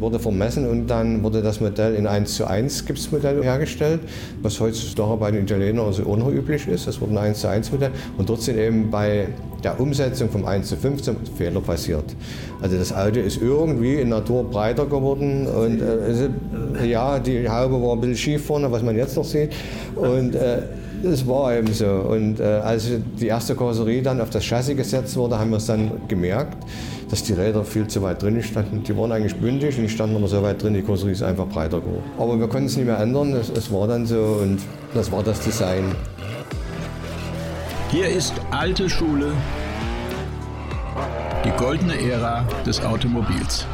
wurde vermessen und dann wurde das Modell in 1 zu 1 Gipsmodell hergestellt, was heutzutage bei den Italienern also unüblich ist. Das wurde ein 1 zu 1 Modell und dort sind eben bei der Umsetzung vom 1 zu 15 Fehler passiert. Also das Auto ist irgendwie in Natur breiter geworden und äh, ja, die Haube war ein bisschen schief vorne, was man jetzt noch sieht. Und äh, das war eben so. Und äh, als die erste Karosserie dann auf das Chassis gesetzt wurde, haben wir es dann gemerkt, dass die Räder viel zu weit drin standen. Die waren eigentlich bündig und die standen aber so weit drin, die Karosserie ist einfach breiter geworden. Aber wir konnten es nicht mehr ändern, es, es war dann so und das war das Design. Hier ist alte Schule, die goldene Ära des Automobils.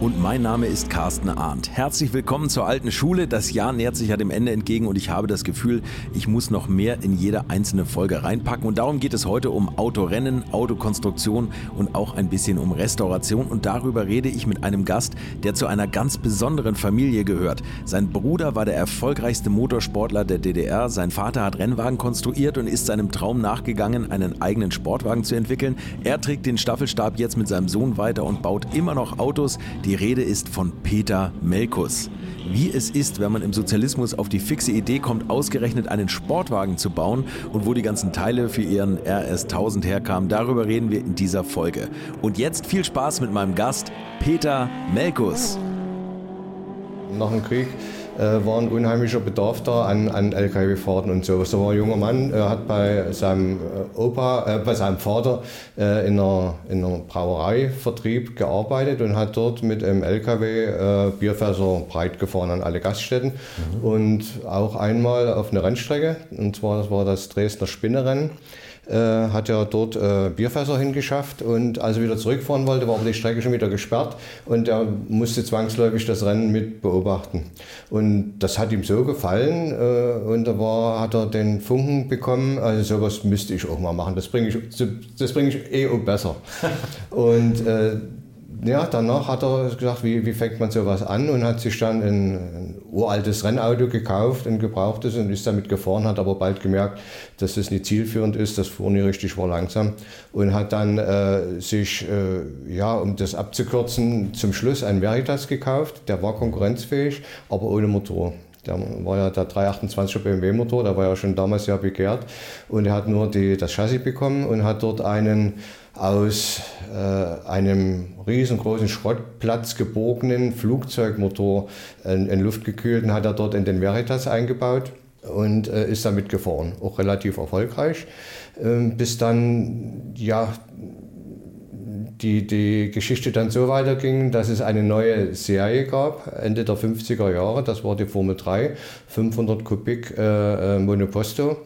Und mein Name ist Carsten Arndt. Herzlich willkommen zur alten Schule. Das Jahr nähert sich ja dem Ende entgegen und ich habe das Gefühl, ich muss noch mehr in jede einzelne Folge reinpacken. Und darum geht es heute um Autorennen, Autokonstruktion und auch ein bisschen um Restauration. Und darüber rede ich mit einem Gast, der zu einer ganz besonderen Familie gehört. Sein Bruder war der erfolgreichste Motorsportler der DDR. Sein Vater hat Rennwagen konstruiert und ist seinem Traum nachgegangen, einen eigenen Sportwagen zu entwickeln. Er trägt den Staffelstab jetzt mit seinem Sohn weiter und baut immer noch Autos, die die Rede ist von Peter Melkus. Wie es ist, wenn man im Sozialismus auf die fixe Idee kommt, ausgerechnet einen Sportwagen zu bauen und wo die ganzen Teile für ihren RS 1000 herkamen, darüber reden wir in dieser Folge. Und jetzt viel Spaß mit meinem Gast, Peter Melkus. Nach dem Krieg äh, war ein unheimlicher Bedarf da an, an LKW-Fahrten und so. So war ein junger Mann, er hat bei seinem äh, Opa, äh, bei seinem Vater äh, in, einer, in einer Brauereivertrieb gearbeitet und hat dort mit einem LKW äh, Bierfässer breit gefahren an alle Gaststätten mhm. und auch einmal auf eine Rennstrecke, und zwar das war das Dresdner Spinnerennen äh, hat er dort äh, Bierfässer hingeschafft und als er wieder zurückfahren wollte, war aber die Strecke schon wieder gesperrt und er musste zwangsläufig das Rennen mit beobachten. Und das hat ihm so gefallen äh, und da war, hat er den Funken bekommen, also sowas müsste ich auch mal machen, das bringe ich, das bringe ich eh besser. und äh, ja, danach hat er gesagt, wie, wie fängt man sowas an? Und hat sich dann ein, ein, uraltes Rennauto gekauft, ein gebrauchtes und ist damit gefahren, hat aber bald gemerkt, dass das nicht zielführend ist, das fuhr nie richtig, war langsam. Und hat dann äh, sich, äh, ja, um das abzukürzen, zum Schluss ein Veritas gekauft, der war konkurrenzfähig, aber ohne Motor. Der war ja der 328er BMW Motor, der war ja schon damals sehr begehrt und er hat nur die, das Chassis bekommen und hat dort einen aus äh, einem riesengroßen Schrottplatz gebogenen Flugzeugmotor in, in luftgekühlten hat er dort in den Veritas eingebaut und äh, ist damit gefahren, auch relativ erfolgreich, äh, bis dann ja die, die Geschichte dann so weiterging, dass es eine neue Serie gab, Ende der 50er Jahre, das war die Formel 3, 500 Kubik äh, äh, Monoposto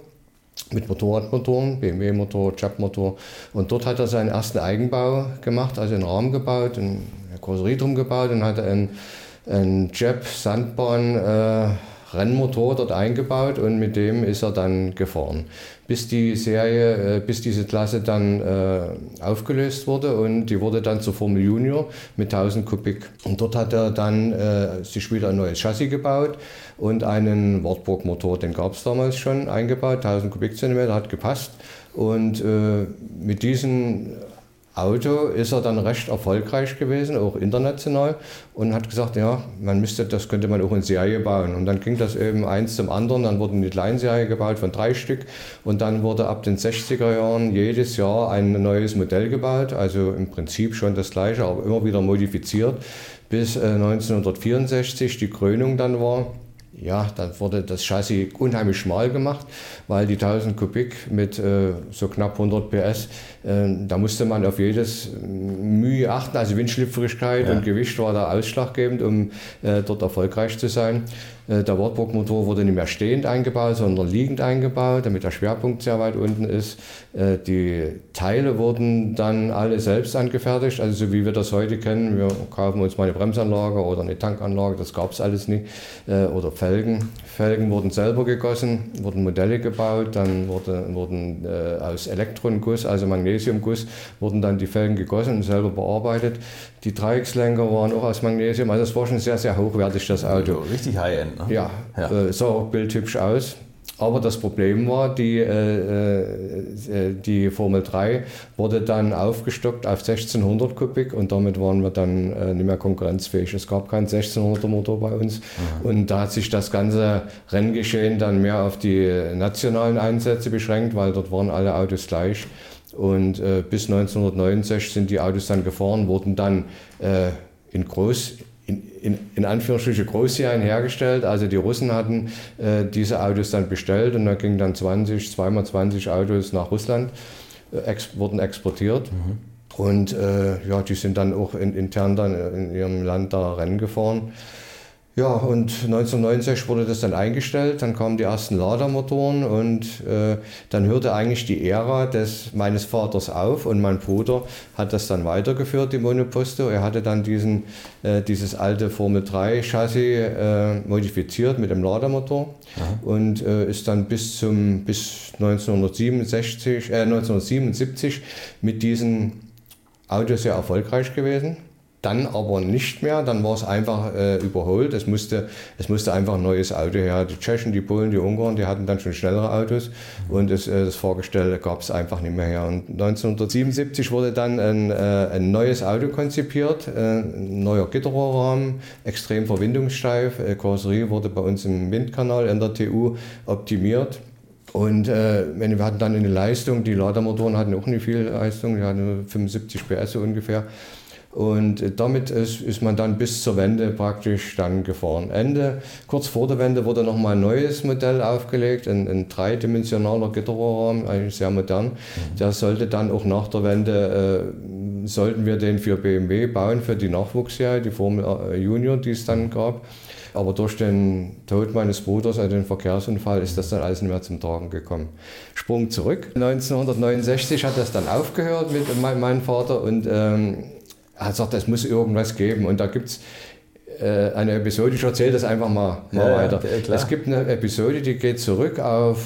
mit Motorradmotoren, BMW-Motor, Chap-Motor. Und dort hat er seinen ersten Eigenbau gemacht, also einen Rahmen gebaut, eine Karosserie drum gebaut und hat einen, einen Jap Sandbahn äh, Rennmotor dort eingebaut und mit dem ist er dann gefahren. Bis die Serie, äh, bis diese Klasse dann äh, aufgelöst wurde und die wurde dann zur Formel Junior mit 1000 Kubik. Und dort hat er dann äh, sich wieder ein neues Chassis gebaut und einen Wartburg-Motor, den gab es damals schon eingebaut, 1000 Kubikzentimeter, hat gepasst. Und äh, mit diesen Auto ist er dann recht erfolgreich gewesen, auch international, und hat gesagt, ja, man müsste, das könnte man auch in Serie bauen. Und dann ging das eben eins zum anderen, dann wurde eine Kleinserie gebaut von drei Stück und dann wurde ab den 60er Jahren jedes Jahr ein neues Modell gebaut, also im Prinzip schon das gleiche, aber immer wieder modifiziert, bis 1964 äh, die Krönung dann war ja, dann wurde das Chassis unheimlich schmal gemacht, weil die 1000 Kubik mit äh, so knapp 100 PS, da musste man auf jedes Mühe achten. Also Windschlüpfrigkeit ja. und Gewicht war da ausschlaggebend, um äh, dort erfolgreich zu sein. Äh, der Wartburg-Motor wurde nicht mehr stehend eingebaut, sondern liegend eingebaut, damit der Schwerpunkt sehr weit unten ist. Äh, die Teile wurden dann alle selbst angefertigt, also so wie wir das heute kennen. Wir kaufen uns mal eine Bremsanlage oder eine Tankanlage, das gab es alles nicht. Oder Felgen. Felgen wurden selber gegossen, wurden Modelle gebaut, dann wurde, wurden aus Elektronenguss, also Magnesiumguss, wurden dann die Felgen gegossen und selber bearbeitet. Die Dreieckslenker waren auch aus Magnesium, also es war schon sehr, sehr hochwertig, das Auto. Richtig High-End. Ne? Ja, ja. Äh, sah auch bildhübsch aus. Aber das Problem war, die, äh, äh, die Formel 3 wurde dann aufgestockt auf 1600 Kubik und damit waren wir dann äh, nicht mehr konkurrenzfähig. Es gab keinen 1600er Motor bei uns Aha. und da hat sich das ganze Renngeschehen dann mehr auf die nationalen Einsätze beschränkt, weil dort waren alle Autos gleich. Und äh, bis 1969 sind die Autos dann gefahren, wurden dann äh, in Groß in, in, in Anführungsstriche Großserien hergestellt. Also die Russen hatten äh, diese Autos dann bestellt und da gingen dann 20, zweimal 20 Autos nach Russland, äh, ex, wurden exportiert. Mhm. Und äh, ja, die sind dann auch in, intern dann in ihrem Land da Rennen gefahren. Ja, und 1969 wurde das dann eingestellt, dann kamen die ersten Ladermotoren und äh, dann hörte eigentlich die Ära des, meines Vaters auf und mein Bruder hat das dann weitergeführt, die Monoposto. Er hatte dann diesen, äh, dieses alte Formel 3 Chassis äh, modifiziert mit dem Ladermotor Aha. und äh, ist dann bis, zum, bis 1967, 1977 äh, mit diesen Autos sehr erfolgreich gewesen. Dann aber nicht mehr, dann war es einfach äh, überholt. Es musste, es musste einfach ein neues Auto her. Die Tschechen, die Polen, die Ungarn, die hatten dann schon schnellere Autos und das, äh, das Fahrgestell gab es einfach nicht mehr her. Und 1977 wurde dann ein, äh, ein neues Auto konzipiert, äh, ein neuer Gitterrohrrahmen, extrem verwindungssteif. Äh, Karosserie wurde bei uns im Windkanal in der TU optimiert. Und äh, wir hatten dann eine Leistung, die Ladermotoren hatten auch nicht viel Leistung, die hatten 75 PS ungefähr. Und damit ist, ist man dann bis zur Wende praktisch dann gefahren. Ende, kurz vor der Wende wurde nochmal ein neues Modell aufgelegt, ein, ein dreidimensionaler Gitterrohrrahmen, eigentlich sehr modern. Mhm. Der sollte dann auch nach der Wende, äh, sollten wir den für BMW bauen, für die Nachwuchsserie, die Formel äh, Junior, die es dann gab. Aber durch den Tod meines Bruders, also den Verkehrsunfall, ist das dann alles nicht mehr zum Tragen gekommen. Sprung zurück. 1969 hat das dann aufgehört mit meinem Vater und ähm, hat gesagt, es muss irgendwas geben. Und da gibt es äh, eine Episode, ich erzähle das einfach mal, mal ja, weiter. Ja, es gibt eine Episode, die geht zurück auf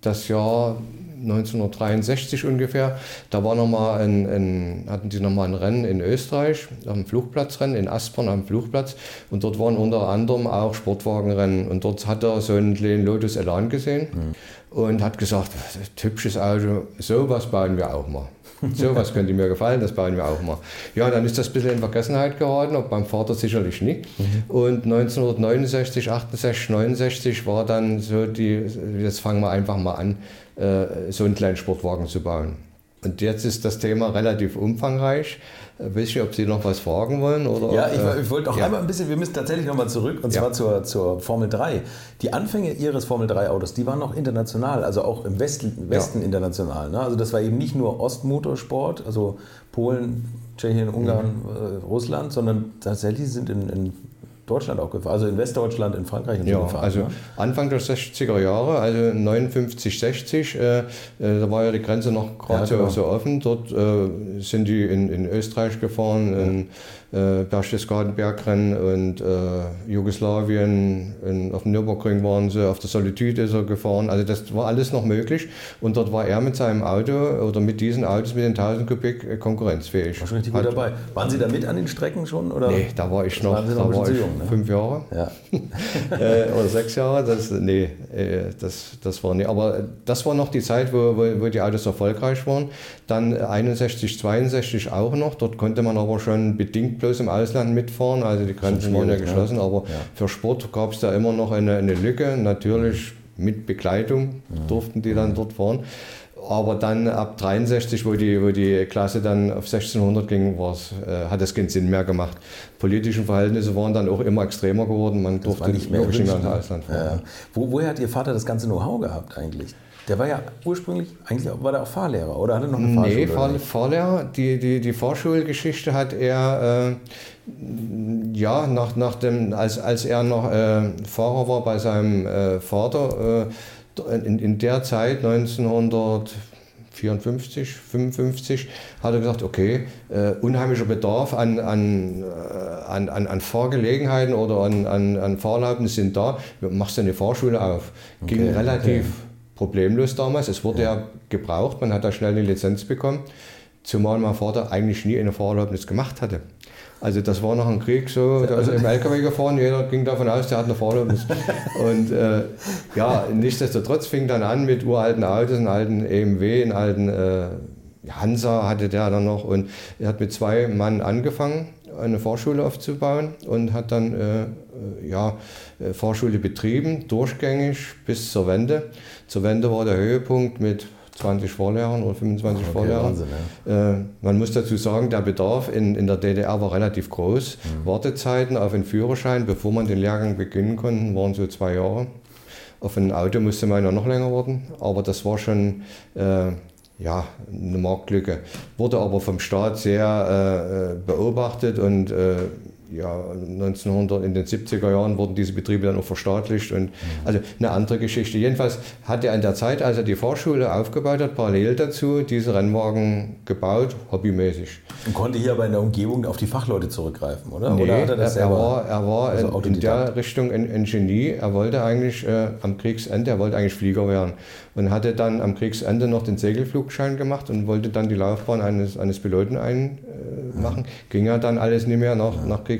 das Jahr 1963 ungefähr. Da war noch mal ein, ein, hatten die nochmal ein Rennen in Österreich, dem Flugplatzrennen in Aspern am Flugplatz. Und dort waren unter anderem auch Sportwagenrennen. Und dort hat er so einen kleinen Lotus Elan gesehen mhm. und hat gesagt, typisches Auto, sowas bauen wir auch mal. So was könnte mir gefallen, das bauen wir auch mal. Ja, dann ist das ein bisschen in Vergessenheit geraten, ob beim Vater sicherlich nicht. Mhm. Und 1969, 68, 69 war dann so die, jetzt fangen wir einfach mal an, äh, so einen kleinen Sportwagen zu bauen. Und jetzt ist das Thema relativ umfangreich. Äh, weiß ich, ob Sie noch was fragen wollen? Oder, ja, ich, ich wollte auch ja. einmal ein bisschen, wir müssen tatsächlich nochmal zurück, und zwar ja. zur, zur Formel 3. Die Anfänge Ihres Formel 3-Autos, die waren noch international, also auch im Westen, Westen ja. international. Ne? Also das war eben nicht nur Ostmotorsport, also Polen, Tschechien, Ungarn, mhm. äh, Russland, sondern tatsächlich sind in, in Deutschland auch gefahren, also in Westdeutschland, in Frankreich und ja, so gefahren. Also ne? Anfang der 60er Jahre, also 59, 60, äh, äh, da war ja die Grenze noch gerade ja, genau. so, offen. Dort äh, sind die in, in Österreich gefahren, in äh, Berchtesgaden-Bergrennen und äh, Jugoslawien, in, auf dem Nürburgring waren sie, auf der Solitude ist er gefahren. Also das war alles noch möglich und dort war er mit seinem Auto oder mit diesen Autos mit den 1000 Kubik äh, konkurrenzfähig. Wahrscheinlich gut dabei. Waren Sie da mit an den Strecken schon? Oder? Nee, da war ich noch, noch da war ich jung, ne? fünf Jahre ja. äh, oder sechs Jahre. Das, nee, äh, das, das war nicht. Aber das war noch die Zeit, wo, wo, wo die Autos erfolgreich waren. Dann 61, 62 auch noch. Dort konnte man aber schon bedingt bloß im Ausland mitfahren. Also die Grenzen waren ja geschlossen. Ne? Aber ja. für Sport gab es da immer noch eine, eine Lücke. Natürlich mit Begleitung durften die dann dort fahren. Aber dann ab 63, wo die, wo die Klasse dann auf 1600 ging, äh, hat das keinen Sinn mehr gemacht. Politische Verhältnisse waren dann auch immer extremer geworden. Man das durfte nicht mehr wirklich nicht mehr ins Ausland fahren. Ja. Wo, woher hat Ihr Vater das ganze Know-how gehabt eigentlich? Der war ja ursprünglich, eigentlich war der auch Fahrlehrer oder hat er noch eine Fahrschule? Nee, Fahr Fahrlehrer. Die, die, die Fahrschulgeschichte hat er, äh, ja, nach, nach dem, als, als er noch äh, Fahrer war bei seinem äh, Vater, äh, in, in der Zeit 1954, 55, hat er gesagt, okay, äh, unheimlicher Bedarf an, an, äh, an, an, an Fahrgelegenheiten oder an, an, an Fahrerlaubnissen sind da, machst du eine Fahrschule auf. Ging relativ okay problemlos damals. Es wurde ja. ja gebraucht, man hat da schnell eine Lizenz bekommen. zumal mein Vater eigentlich nie eine Fahrerlaubnis gemacht hatte. Also das war nach dem Krieg so, da ist im LKW gefahren, jeder ging davon aus, der hat eine Fahrerlaubnis. Und äh, ja, nichtsdestotrotz fing dann an mit uralten Autos, einen alten EMW, einen alten äh, Hansa hatte der dann noch und er hat mit zwei Mann angefangen, eine Fahrschule aufzubauen und hat dann äh, äh ja, äh, Fahrschule betrieben, durchgängig bis zur Wende. Zur Wende war der Höhepunkt mit 20 Vorlehrern oder 25 okay, Vorlehrern. Wahnsinn, ja. äh, man muss dazu sagen, der Bedarf in, in der DDR war relativ groß. Mhm. Wartezeiten auf einen Führerschein, bevor man den Lehrgang beginnen konnte, waren so zwei Jahre. Auf ein Auto musste man ja noch länger warten, aber das war schon äh, ja, eine Marktlücke. Wurde aber vom Staat sehr äh, beobachtet und äh, ja, 1900 in den 70er Jahren wurden diese Betriebe dann auch verstaatlicht und also eine andere Geschichte. Jedenfalls hat er in der Zeit, als er die Fahrschule aufgebaut hat, parallel dazu diese Rennwagen gebaut, hobbymäßig. Und konnte hier aber in der Umgebung auf die Fachleute zurückgreifen, oder? Nee, oder er, er, war, er war also in, in, der Richtung ein, ein, Genie. Er wollte eigentlich äh, am Kriegsende, er wollte eigentlich Flieger werden und hatte dann am Kriegsende noch den Segelflugschein gemacht und wollte dann die Laufbahn eines, eines Piloten einmachen. Äh, ja. Ging ja dann alles nicht mehr nach, ja. nach Kriegsende.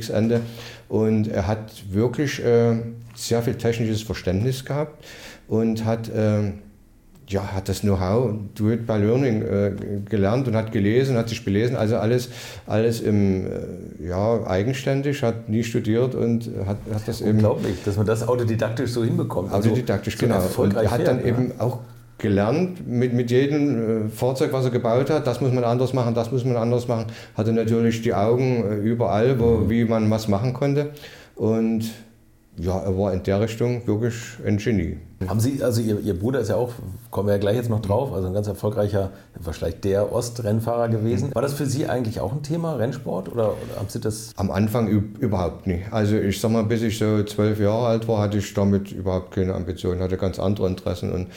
Und er hat wirklich äh, sehr viel technisches Verständnis gehabt und hat, äh, ja, hat das Know-how Do It by Learning äh, gelernt und hat gelesen, hat sich belesen. Also alles, alles im, äh, ja, eigenständig, hat nie studiert und hat, hat das eben. Unglaublich, dass man das autodidaktisch so hinbekommt. Autodidaktisch, so, genau. und er hat dann ja. eben auch gelernt mit, mit jedem äh, Fahrzeug, was er gebaut hat. Das muss man anders machen, das muss man anders machen. Hatte natürlich die Augen äh, überall, wo, mhm. wie man was machen konnte. Und ja, er war in der Richtung wirklich ein Genie. Haben Sie, also Ihr, Ihr Bruder ist ja auch, kommen wir ja gleich jetzt noch drauf, also ein ganz erfolgreicher, wahrscheinlich der Ostrennfahrer gewesen. War das für Sie eigentlich auch ein Thema, Rennsport, oder, oder haben Sie das? Am Anfang überhaupt nicht. Also ich sag mal, bis ich so zwölf Jahre alt war, hatte ich damit überhaupt keine Ambitionen, hatte ganz andere Interessen und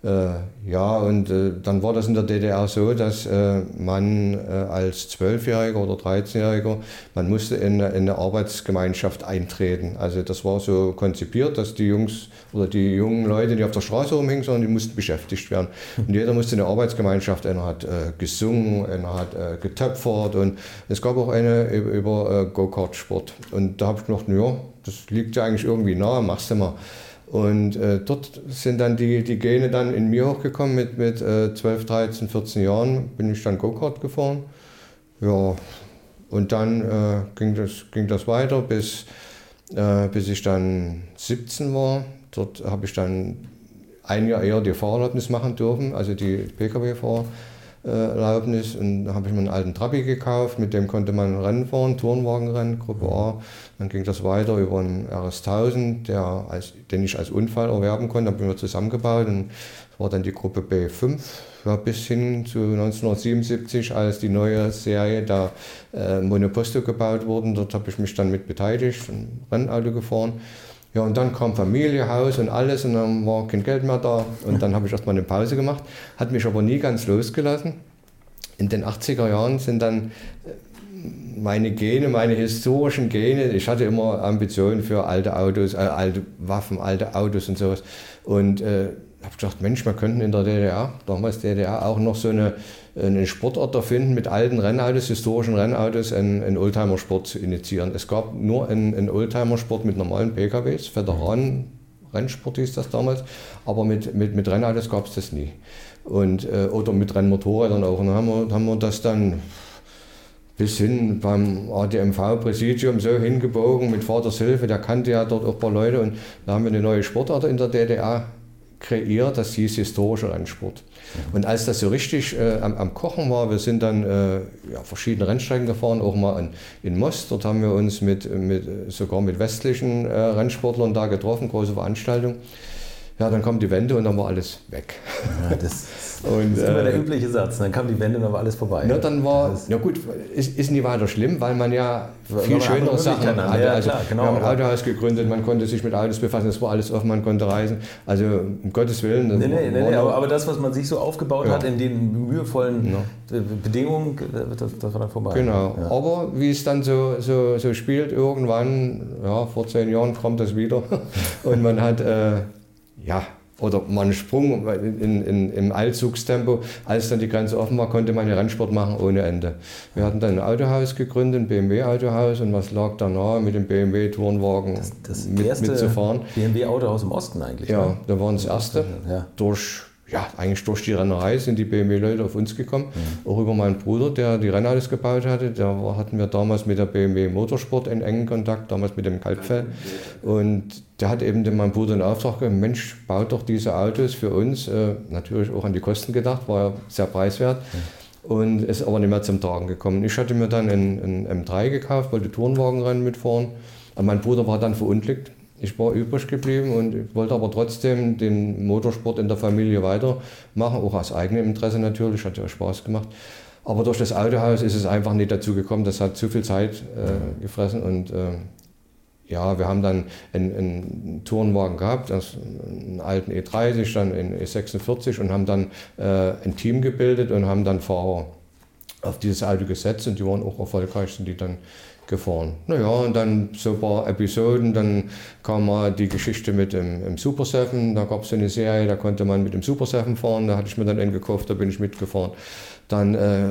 ja, und äh, dann war das in der DDR so, dass äh, man äh, als Zwölfjähriger oder 13-Jähriger, man musste in, in, eine Arbeitsgemeinschaft eintreten. Also das war so konzipiert, dass die Jungs oder die jungen Leute nicht auf der Straße rumhingen, sondern die mussten beschäftigt werden. Und jeder musste in eine Arbeitsgemeinschaft, einer hat äh, gesungen, einer hat äh, getöpfert und es gab auch eine über, über Go-Kart-Sport. Und da habe ich gedacht, ja, das liegt ja eigentlich irgendwie nahe, machst du mal. Und äh, dort sind dann die, die Gene dann in mir hochgekommen. Mit, mit äh, 12, 13, 14 Jahren bin ich dann Go-Kart gefahren. Ja, und dann äh, ging, das, ging das weiter, bis, äh, bis ich dann 17 war. Dort habe ich dann ein Jahr eher die Fahrerlaubnis machen dürfen, also die Pkw-Fahrer. Erlaubnis und da habe ich mir einen alten Trabi gekauft, mit dem konnte man Rennen fahren, Turnwagenrennen, Gruppe A. Dann ging das weiter über einen RS1000, der als, den ich als Unfall erwerben konnte, haben wir zusammengebaut und war dann die Gruppe B5 ja, bis hin zu 1977, als die neue Serie der äh, Monoposto gebaut wurde. Dort habe ich mich dann mit beteiligt, ein Rennauto gefahren. Ja, und dann kam Familie, Haus und alles und dann war kein Geld mehr da. Und dann habe ich erstmal eine Pause gemacht, hat mich aber nie ganz losgelassen. In den 80er Jahren sind dann äh, meine Gene, meine historischen Gene, ich hatte immer Ambitionen für alte Autos, äh, alte Waffen, alte Autos und sowas. Und äh, habe gedacht, Mensch, wir könnten in der DDR, damals DDR, auch noch so eine, einen Sportort erfinden mit alten Rennautos, historischen Rennautos, einen, einen Oldtimer-Sport zu initiieren. Es gab nur einen, einen Oldtimer-Sport mit normalen PKWs, Veteranen-Rennsport hieß das damals, aber mit, mit, mit Rennautos gab es das nie. Und, äh, oder mit Rennmotorrädern auch. Und dann haben wir, haben wir das dann bis hin beim ADMV-Präsidium so hingebogen mit Vaters Hilfe, der kannte ja dort auch ein paar Leute und da haben wir eine neue Sportart in der DDR kreiert, das hieß historischer Rennsport. Und als das so richtig äh, am, am, Kochen war, wir sind dann äh, ja, verschiedene Rennstrecken gefahren, auch mal in, in Most, dort haben wir uns mit, mit, sogar mit westlichen äh, Rennsportlern da getroffen, große Veranstaltung. Ja, dann kommt die Wende und dann war alles weg. Ja, das und, das ist immer der äh, übliche Satz. Dann kam die Wende und dann war alles vorbei. Na, dann war, na gut, ist, ist nie weiter schlimm, weil man ja viel schönere Sachen hatte. Ja, also, klar, genau, wir haben ein Autohaus gegründet, man konnte sich mit Autos befassen, es war alles offen, man konnte reisen. Also um Gottes Willen. Nee, nee, nee, nee aber, aber, das, was man sich so aufgebaut ja. hat in den mühevollen ja. Bedingungen, das, das, war dann vorbei. Genau, ja. aber wie es dann so, so, so spielt, irgendwann, ja, vor zehn Jahren kommt das wieder und man hat, äh, ja, oder mal einen Sprung in, in, im Eilzugstempo. Als dann die Grenze offen war, konnte man ja Rennsport machen ohne Ende. Wir hatten dann ein Autohaus gegründet, ein BMW-Autohaus und was lag da nahe, mit dem BMW-Turnwagen Das, das mit, erste mitzufahren. BMW-Autohaus im Osten eigentlich. Ja, ne? da waren das erste. Ja. Durch, ja, eigentlich durch die Rennerei sind die BMW-Leute auf uns gekommen. Mhm. Auch über meinen Bruder, der die Rennautos gebaut hatte. Da hatten wir damals mit der BMW Motorsport einen engen Kontakt, damals mit dem Kalbfell. Und der hat eben meinem Bruder in Auftrag gegeben, Mensch, baut doch diese Autos für uns. Äh, natürlich auch an die Kosten gedacht, war ja sehr preiswert. Und ist aber nicht mehr zum Tragen gekommen. Ich hatte mir dann einen, einen M3 gekauft, wollte Tourenwagenrennen mitfahren. Und mein Bruder war dann verunglückt. Ich war übrig geblieben und wollte aber trotzdem den Motorsport in der Familie weitermachen, auch aus eigenem Interesse natürlich, hat ja Spaß gemacht. Aber durch das Autohaus ist es einfach nicht dazu gekommen, das hat zu viel Zeit äh, gefressen und äh, ja, wir haben dann einen, einen Tourenwagen gehabt, einen alten E30, dann einen E46 und haben dann äh, ein Team gebildet und haben dann Fahrer auf dieses Auto gesetzt und die waren auch erfolgreich, sind die dann gefahren. Naja, und dann so ein paar Episoden, dann kam mal die Geschichte mit dem, dem Super 7, da gab es eine Serie, da konnte man mit dem Super 7 fahren, da hatte ich mir dann einen gekauft, da bin ich mitgefahren. Dann, äh,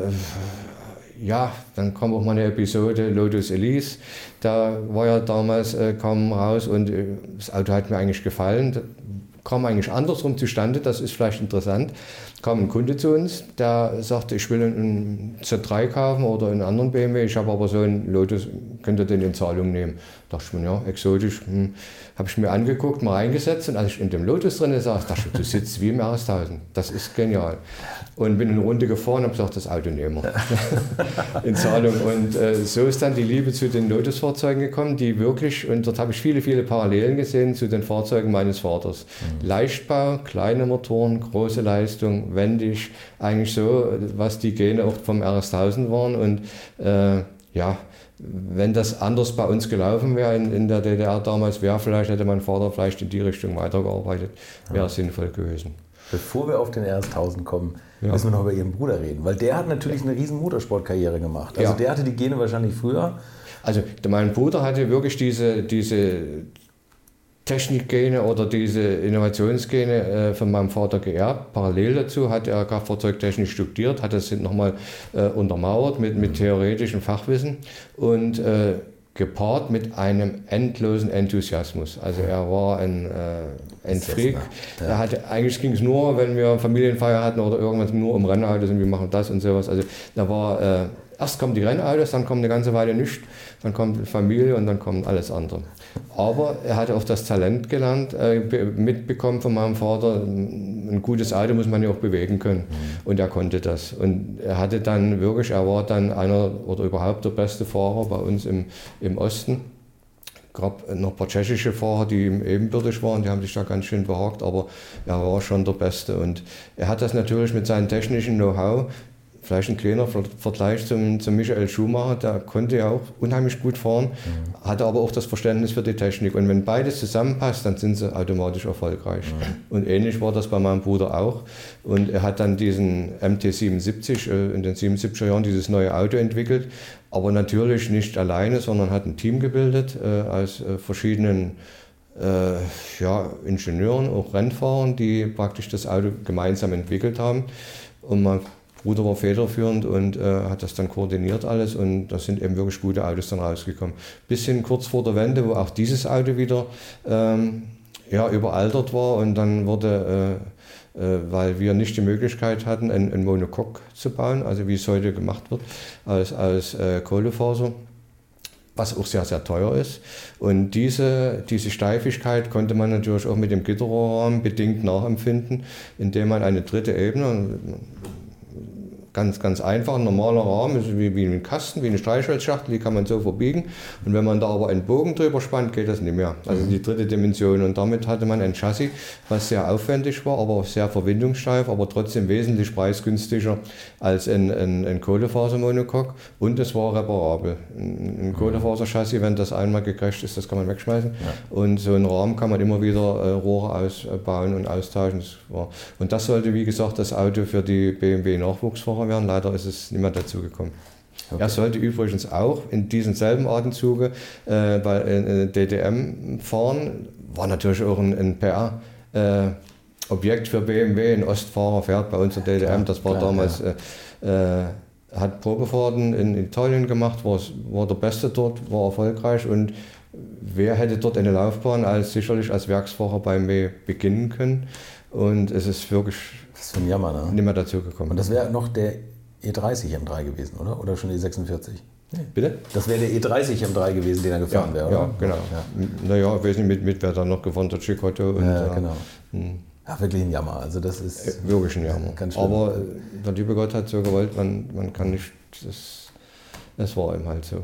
ja, dann kam auch mal eine Episode Lotus Elise, da war ja damals, äh, kam raus und äh, das Auto hat mir eigentlich gefallen, kam eigentlich andersrum zustande, das ist vielleicht interessant. Kam ein Kunde zu uns, der sagte, ich will einen Z3 kaufen oder einen anderen BMW, ich habe aber so einen Lotus, könnt ihr den in Zahlung nehmen? Da dachte ich mir, ja, exotisch, hm. habe ich mir angeguckt, mal reingesetzt und als ich in dem Lotus drin saß, dachte ich, du sitzt wie im Ersthausen, das ist genial. Und bin eine Runde gefahren und habe gesagt, das Auto nehmen wir in Zahlung. Und äh, so ist dann die Liebe zu den Lotus-Fahrzeugen gekommen, die wirklich, und dort habe ich viele, viele Parallelen gesehen zu den Fahrzeugen meines Vaters. Leichtbau, kleine Motoren, große Leistung, wendig, eigentlich so, was die Gene auch vom RS1000 waren. Und äh, ja, wenn das anders bei uns gelaufen wäre in, in der DDR damals, wäre vielleicht, hätte mein Vater vielleicht in die Richtung weitergearbeitet, wäre sinnvoll gewesen. Bevor wir auf den RS1000 kommen, Ja. müssen wir noch über Ihren Bruder reden. Weil der hat natürlich eine riesen Motorsportkarriere gemacht. Also Ja. der hatte die Gene wahrscheinlich früher. Also mein Bruder hatte wirklich diese, diese Technikgene oder diese Innovationsgene äh, von meinem Vater geerbt. Parallel dazu hat er Kraftfahrzeugtechnik studiert, hat das nochmal äh, untermauert mit, mit theoretischem Fachwissen und äh, gepaart mit einem endlosen Enthusiasmus. Also er war ein, äh, ein Freak. Ja. Er hatte, eigentlich ging es nur, wenn wir Familienfeier hatten oder irgendwas nur um Rennautos und wir machen das und sowas. Also da war äh, erst kommen die Rennautos, dann kommt eine ganze Weile nichts, dann kommt Familie und dann kommt alles andere. Aber er hatte auch das Talent gelernt, äh, be- mitbekommen von meinem Vater. Ein gutes Auto muss man ja auch bewegen können. Und er konnte das. Und er hatte dann wirklich, er war dann einer oder überhaupt der beste Fahrer bei uns im, im Osten gab noch ein paar tschechische Fahrer, die ihm ebenbürtig waren, die haben sich da ganz schön behagt, aber er war schon der Beste. Und er hat das natürlich mit seinem technischen Know-how, vielleicht ein kleiner Ver- Vergleich zum, zum Michael Schumacher, der konnte ja auch unheimlich gut fahren, hatte aber auch das Verständnis für die Technik. Und wenn beides zusammenpasst, dann sind sie automatisch erfolgreich. Und ähnlich war das bei meinem Bruder auch. Und er hat dann diesen MT77 äh, in den 77er Jahren dieses neue Auto entwickelt, aber natürlich nicht alleine, sondern hat ein Team gebildet äh, aus äh, verschiedenen äh, ja, Ingenieuren, auch Rennfahrern, die praktisch das Auto gemeinsam entwickelt haben. Und mein Bruder war federführend und äh, hat das dann koordiniert alles und da sind eben wirklich gute Autos dann rausgekommen. Bisschen kurz vor der Wende, wo auch dieses Auto wieder ähm, ja, überaltert war und dann wurde, äh, äh, weil wir nicht die Möglichkeit hatten, ein, ein Monocoque zu bauen, also wie es heute gemacht wird, aus, aus äh, Kohlefaser was auch sehr, sehr teuer ist. Und diese, diese Steifigkeit konnte man natürlich auch mit dem Gitterrohrrahmen bedingt nachempfinden, indem man eine dritte Ebene, ganz, ganz einfach, ein normaler Rahmen, ist wie, wie ein Kasten, wie eine Streichholzschachtel, die kann man so verbiegen. Und wenn man da aber einen Bogen drüber spannt, geht das nicht mehr. Also die dritte Dimension. Und damit hatte man ein Chassis, was sehr aufwendig war, aber auch sehr verwindungssteif, aber trotzdem wesentlich preisgünstiger als ein, ein, ein Kohlefasermonocoque. Und es war reparabel. Ein, ein Kohlefaserchassis, wenn das einmal gecrasht ist, das kann man wegschmeißen. Und so einen Rahmen kann man immer wieder äh, Rohre ausbauen und austauschen. Das war, und das sollte, wie gesagt, das Auto für die BMW-Nachwuchsfahrer werden. Leider ist es nicht mehr dazu gekommen. Er sollte übrigens auch in diesem selben Atemzuge äh, bei äh, DTM fahren. War natürlich auch ein, ein PR. Äh, Objekt für BMW. Ein Ostfahrer fährt bei uns in DDM. Das war klar, damals, äh, äh, hat Probefahrten in Italien gemacht, war, war der Beste dort, war erfolgreich und wer hätte dort eine Laufbahn als sicherlich als Werksfahrer bei BMW beginnen können. Und es ist wirklich Das ist ein Jammer, ne? nicht mehr dazu gekommen. Und das wäre noch der E30 M3 gewesen, oder? Oder schon E46? Bitte? Das wäre der E30 M3 gewesen, den er gefahren wäre, oder? Ja, genau. Ja, Naja, ich weiß nicht, mit, mit wer da noch gewonnen hat, Chicoto. Und, ja äh, genau. hm. Ja, wirklich ein Jammer. Also das ist Äh, Wirklich ein Jammer. Aber äh, der liebe Gott hat so gewollt, man, man kann nicht, das, das war ihm halt so.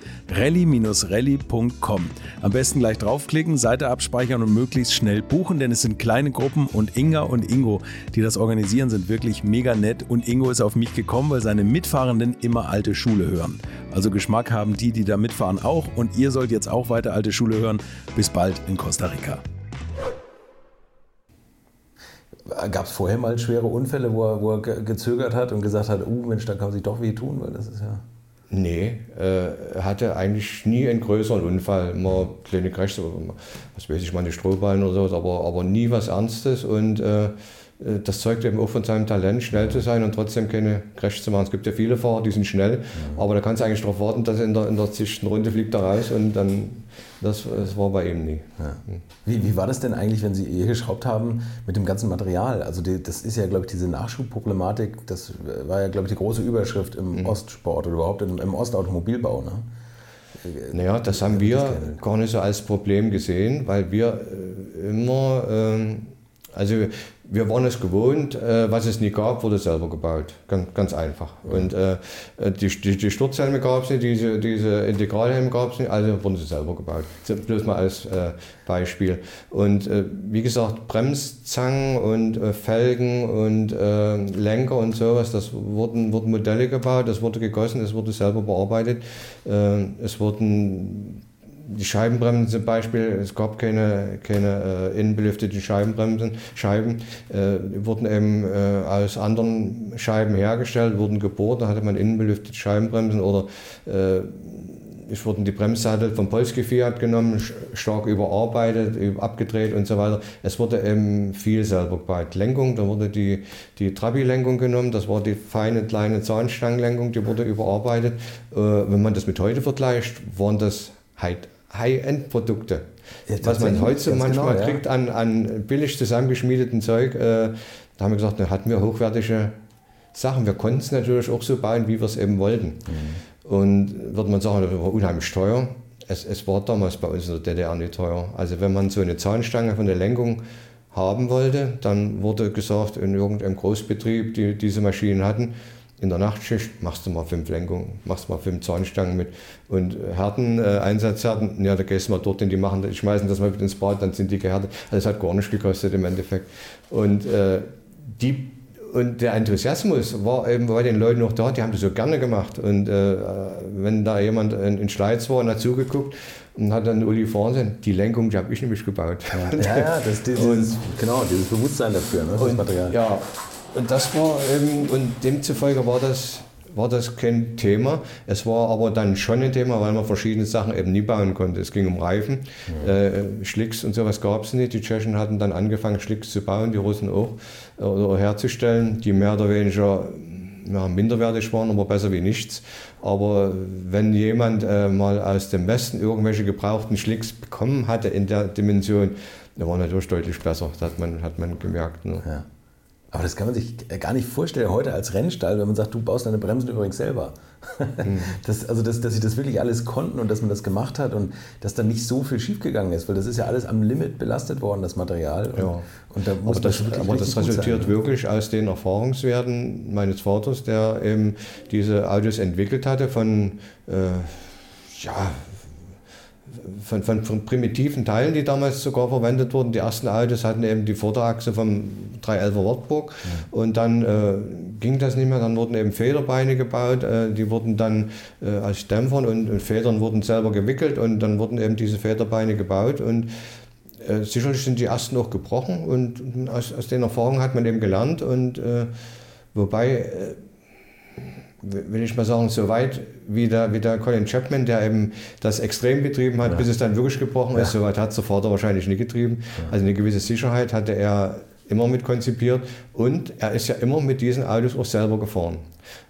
rally-rally.com. Am besten gleich draufklicken, Seite abspeichern und möglichst schnell buchen, denn es sind kleine Gruppen und Inga und Ingo, die das organisieren, sind wirklich mega nett und Ingo ist auf mich gekommen, weil seine Mitfahrenden immer alte Schule hören. Also Geschmack haben die, die da mitfahren auch und ihr sollt jetzt auch weiter alte Schule hören. Bis bald in Costa Rica. Gab es vorher mal schwere Unfälle, wo er, wo er ge- gezögert hat und gesagt hat, uh Mensch, da kann man sich doch weh tun, weil das ist ja... Nee, äh, hatte eigentlich nie einen größeren Unfall. Mal kleine Crashs, was weiß ich, mal eine Strohballen oder sowas, aber, aber nie was Ernstes. Und äh, das zeugt eben auch von seinem Talent, schnell zu sein und trotzdem keine Crash zu machen. Es gibt ja viele Fahrer, die sind schnell, aber da kannst du eigentlich darauf warten, dass in der, in der zigsten Runde fliegt er raus und dann, das, das war bei ihm nie. Ja. Wie, wie war das denn eigentlich, wenn Sie hier geschraubt haben mit dem ganzen Material? Also die, das ist ja, glaube ich, diese Nachschubproblematik, das war ja, glaube ich, die große Überschrift im Ostsport oder überhaupt im, im Ostautomobilbau. Ne? Naja, das haben wir gar nicht so als Problem gesehen, weil wir äh, immer, ähm, also wir waren es gewohnt, äh, was es nie gab, wurde selber gebaut. Ganz, ganz einfach. Und äh, die, die, die Sturzhelme gab es nicht, diese, diese Integralhelme gab es nicht, also wurden sie selber gebaut. Bloß mal als äh, Beispiel. Und äh, wie gesagt, Bremszangen und äh, Felgen und äh, Lenker und sowas, das wurden, wurden Modelle gebaut, das wurde gegossen, es wurde selber bearbeitet. Äh, es wurden die Scheibenbremsen zum Beispiel, es gab keine, keine äh, innenbelüfteten Scheibenbremsen, Scheiben, äh, wurden eben äh, aus anderen Scheiben hergestellt, wurden gebohrt, da hatte man innenbelüftete Scheibenbremsen oder äh, es wurden die Bremssattel vom Polski Fiat genommen, stark überarbeitet, über- abgedreht und so weiter. Es wurde eben viel selber gebaut. Lenkung, da wurde die, die Trabi-Lenkung genommen, das war die feine kleine Zahnstangenlenkung, die wurde überarbeitet. Äh, wenn man das mit heute vergleicht, waren das High- High-End-Produkte. Ja, Was man heute so manchmal genau, ja. kriegt an, an billig zusammengeschmiedeten Zeug, äh, da haben wir gesagt, da hatten wir hochwertige Sachen. Wir konnten es natürlich auch so bauen, wie wir es eben wollten. Mhm. Und würde man sagen, das war unheimlich teuer. Es, es war damals bei uns in der DDR nicht teuer. Also wenn man so eine Zahnstange von der Lenkung haben wollte, dann wurde gesagt, in irgendeinem Großbetrieb, die diese Maschinen hatten, in der Nachtschicht machst du mal fünf Lenkungen, machst mal fünf Zahnstangen mit. Und Härten, äh, Einsatzhärten, ja, da gehst du mal dort in die machen, die schmeißen das mal mit ins Bad, dann sind die gehärtet. Also das hat gar nichts gekostet im Endeffekt. Und, äh, die, und der Enthusiasmus war eben bei den Leuten noch da, die haben das so gerne gemacht. Und äh, wenn da jemand in, in Schleiz war und hat zugeguckt, und hat dann Uli Fernsehen, die Lenkung, die habe ich nämlich gebaut. Ja, ja, ja das, dieses, und, genau, dieses Bewusstsein dafür, ne, das und, Material. Ja, und das war eben, und demzufolge war das, war das kein Thema. Es war aber dann schon ein Thema, weil man verschiedene Sachen eben nie bauen konnte. Es ging um Reifen, ja. äh, Schlicks und sowas gab es nicht. Die Tschechen hatten dann angefangen, Schlicks zu bauen, die Russen auch, äh, oder herzustellen, die mehr oder weniger ja, minderwertig waren, aber besser wie nichts. Aber wenn jemand äh, mal aus dem Westen irgendwelche gebrauchten Schlicks bekommen hatte in der Dimension, der war natürlich deutlich besser, das hat man, hat man gemerkt. Ne? Ja. Aber das kann man sich gar nicht vorstellen heute als Rennstall, wenn man sagt, du baust deine Bremsen übrigens selber. Mhm. Das, also, dass, dass sie das wirklich alles konnten und dass man das gemacht hat und dass dann nicht so viel schiefgegangen ist, weil das ist ja alles am Limit belastet worden, das Material. Und, ja. und da muss aber das, das aber das resultiert sein, wirklich aus den Erfahrungswerten meines Vaters, der eben diese Autos entwickelt hatte von äh, ja, von, von, von, primitiven Teilen, die damals sogar verwendet wurden. Die ersten Autos hatten eben die Vorderachse vom 311er Wartburg ja. und dann äh, ging das nicht mehr. Dann wurden eben Federbeine gebaut, äh, die wurden dann äh, als Dämpfern und, und, Federn wurden selber gewickelt und dann wurden eben diese Federbeine gebaut und äh, sicherlich sind die ersten auch gebrochen und, aus, aus, den Erfahrungen hat man eben gelernt und äh, wobei äh, will ich mal sagen, so weit wie der, wie der Colin Chapman, der eben das extrem betrieben hat, ja. bis es dann wirklich gebrochen ja. ist. So weit hat es der Vater wahrscheinlich nicht getrieben. Ja. Also eine gewisse Sicherheit hatte er immer mit konzipiert und er ist ja immer mit diesen Autos auch selber gefahren.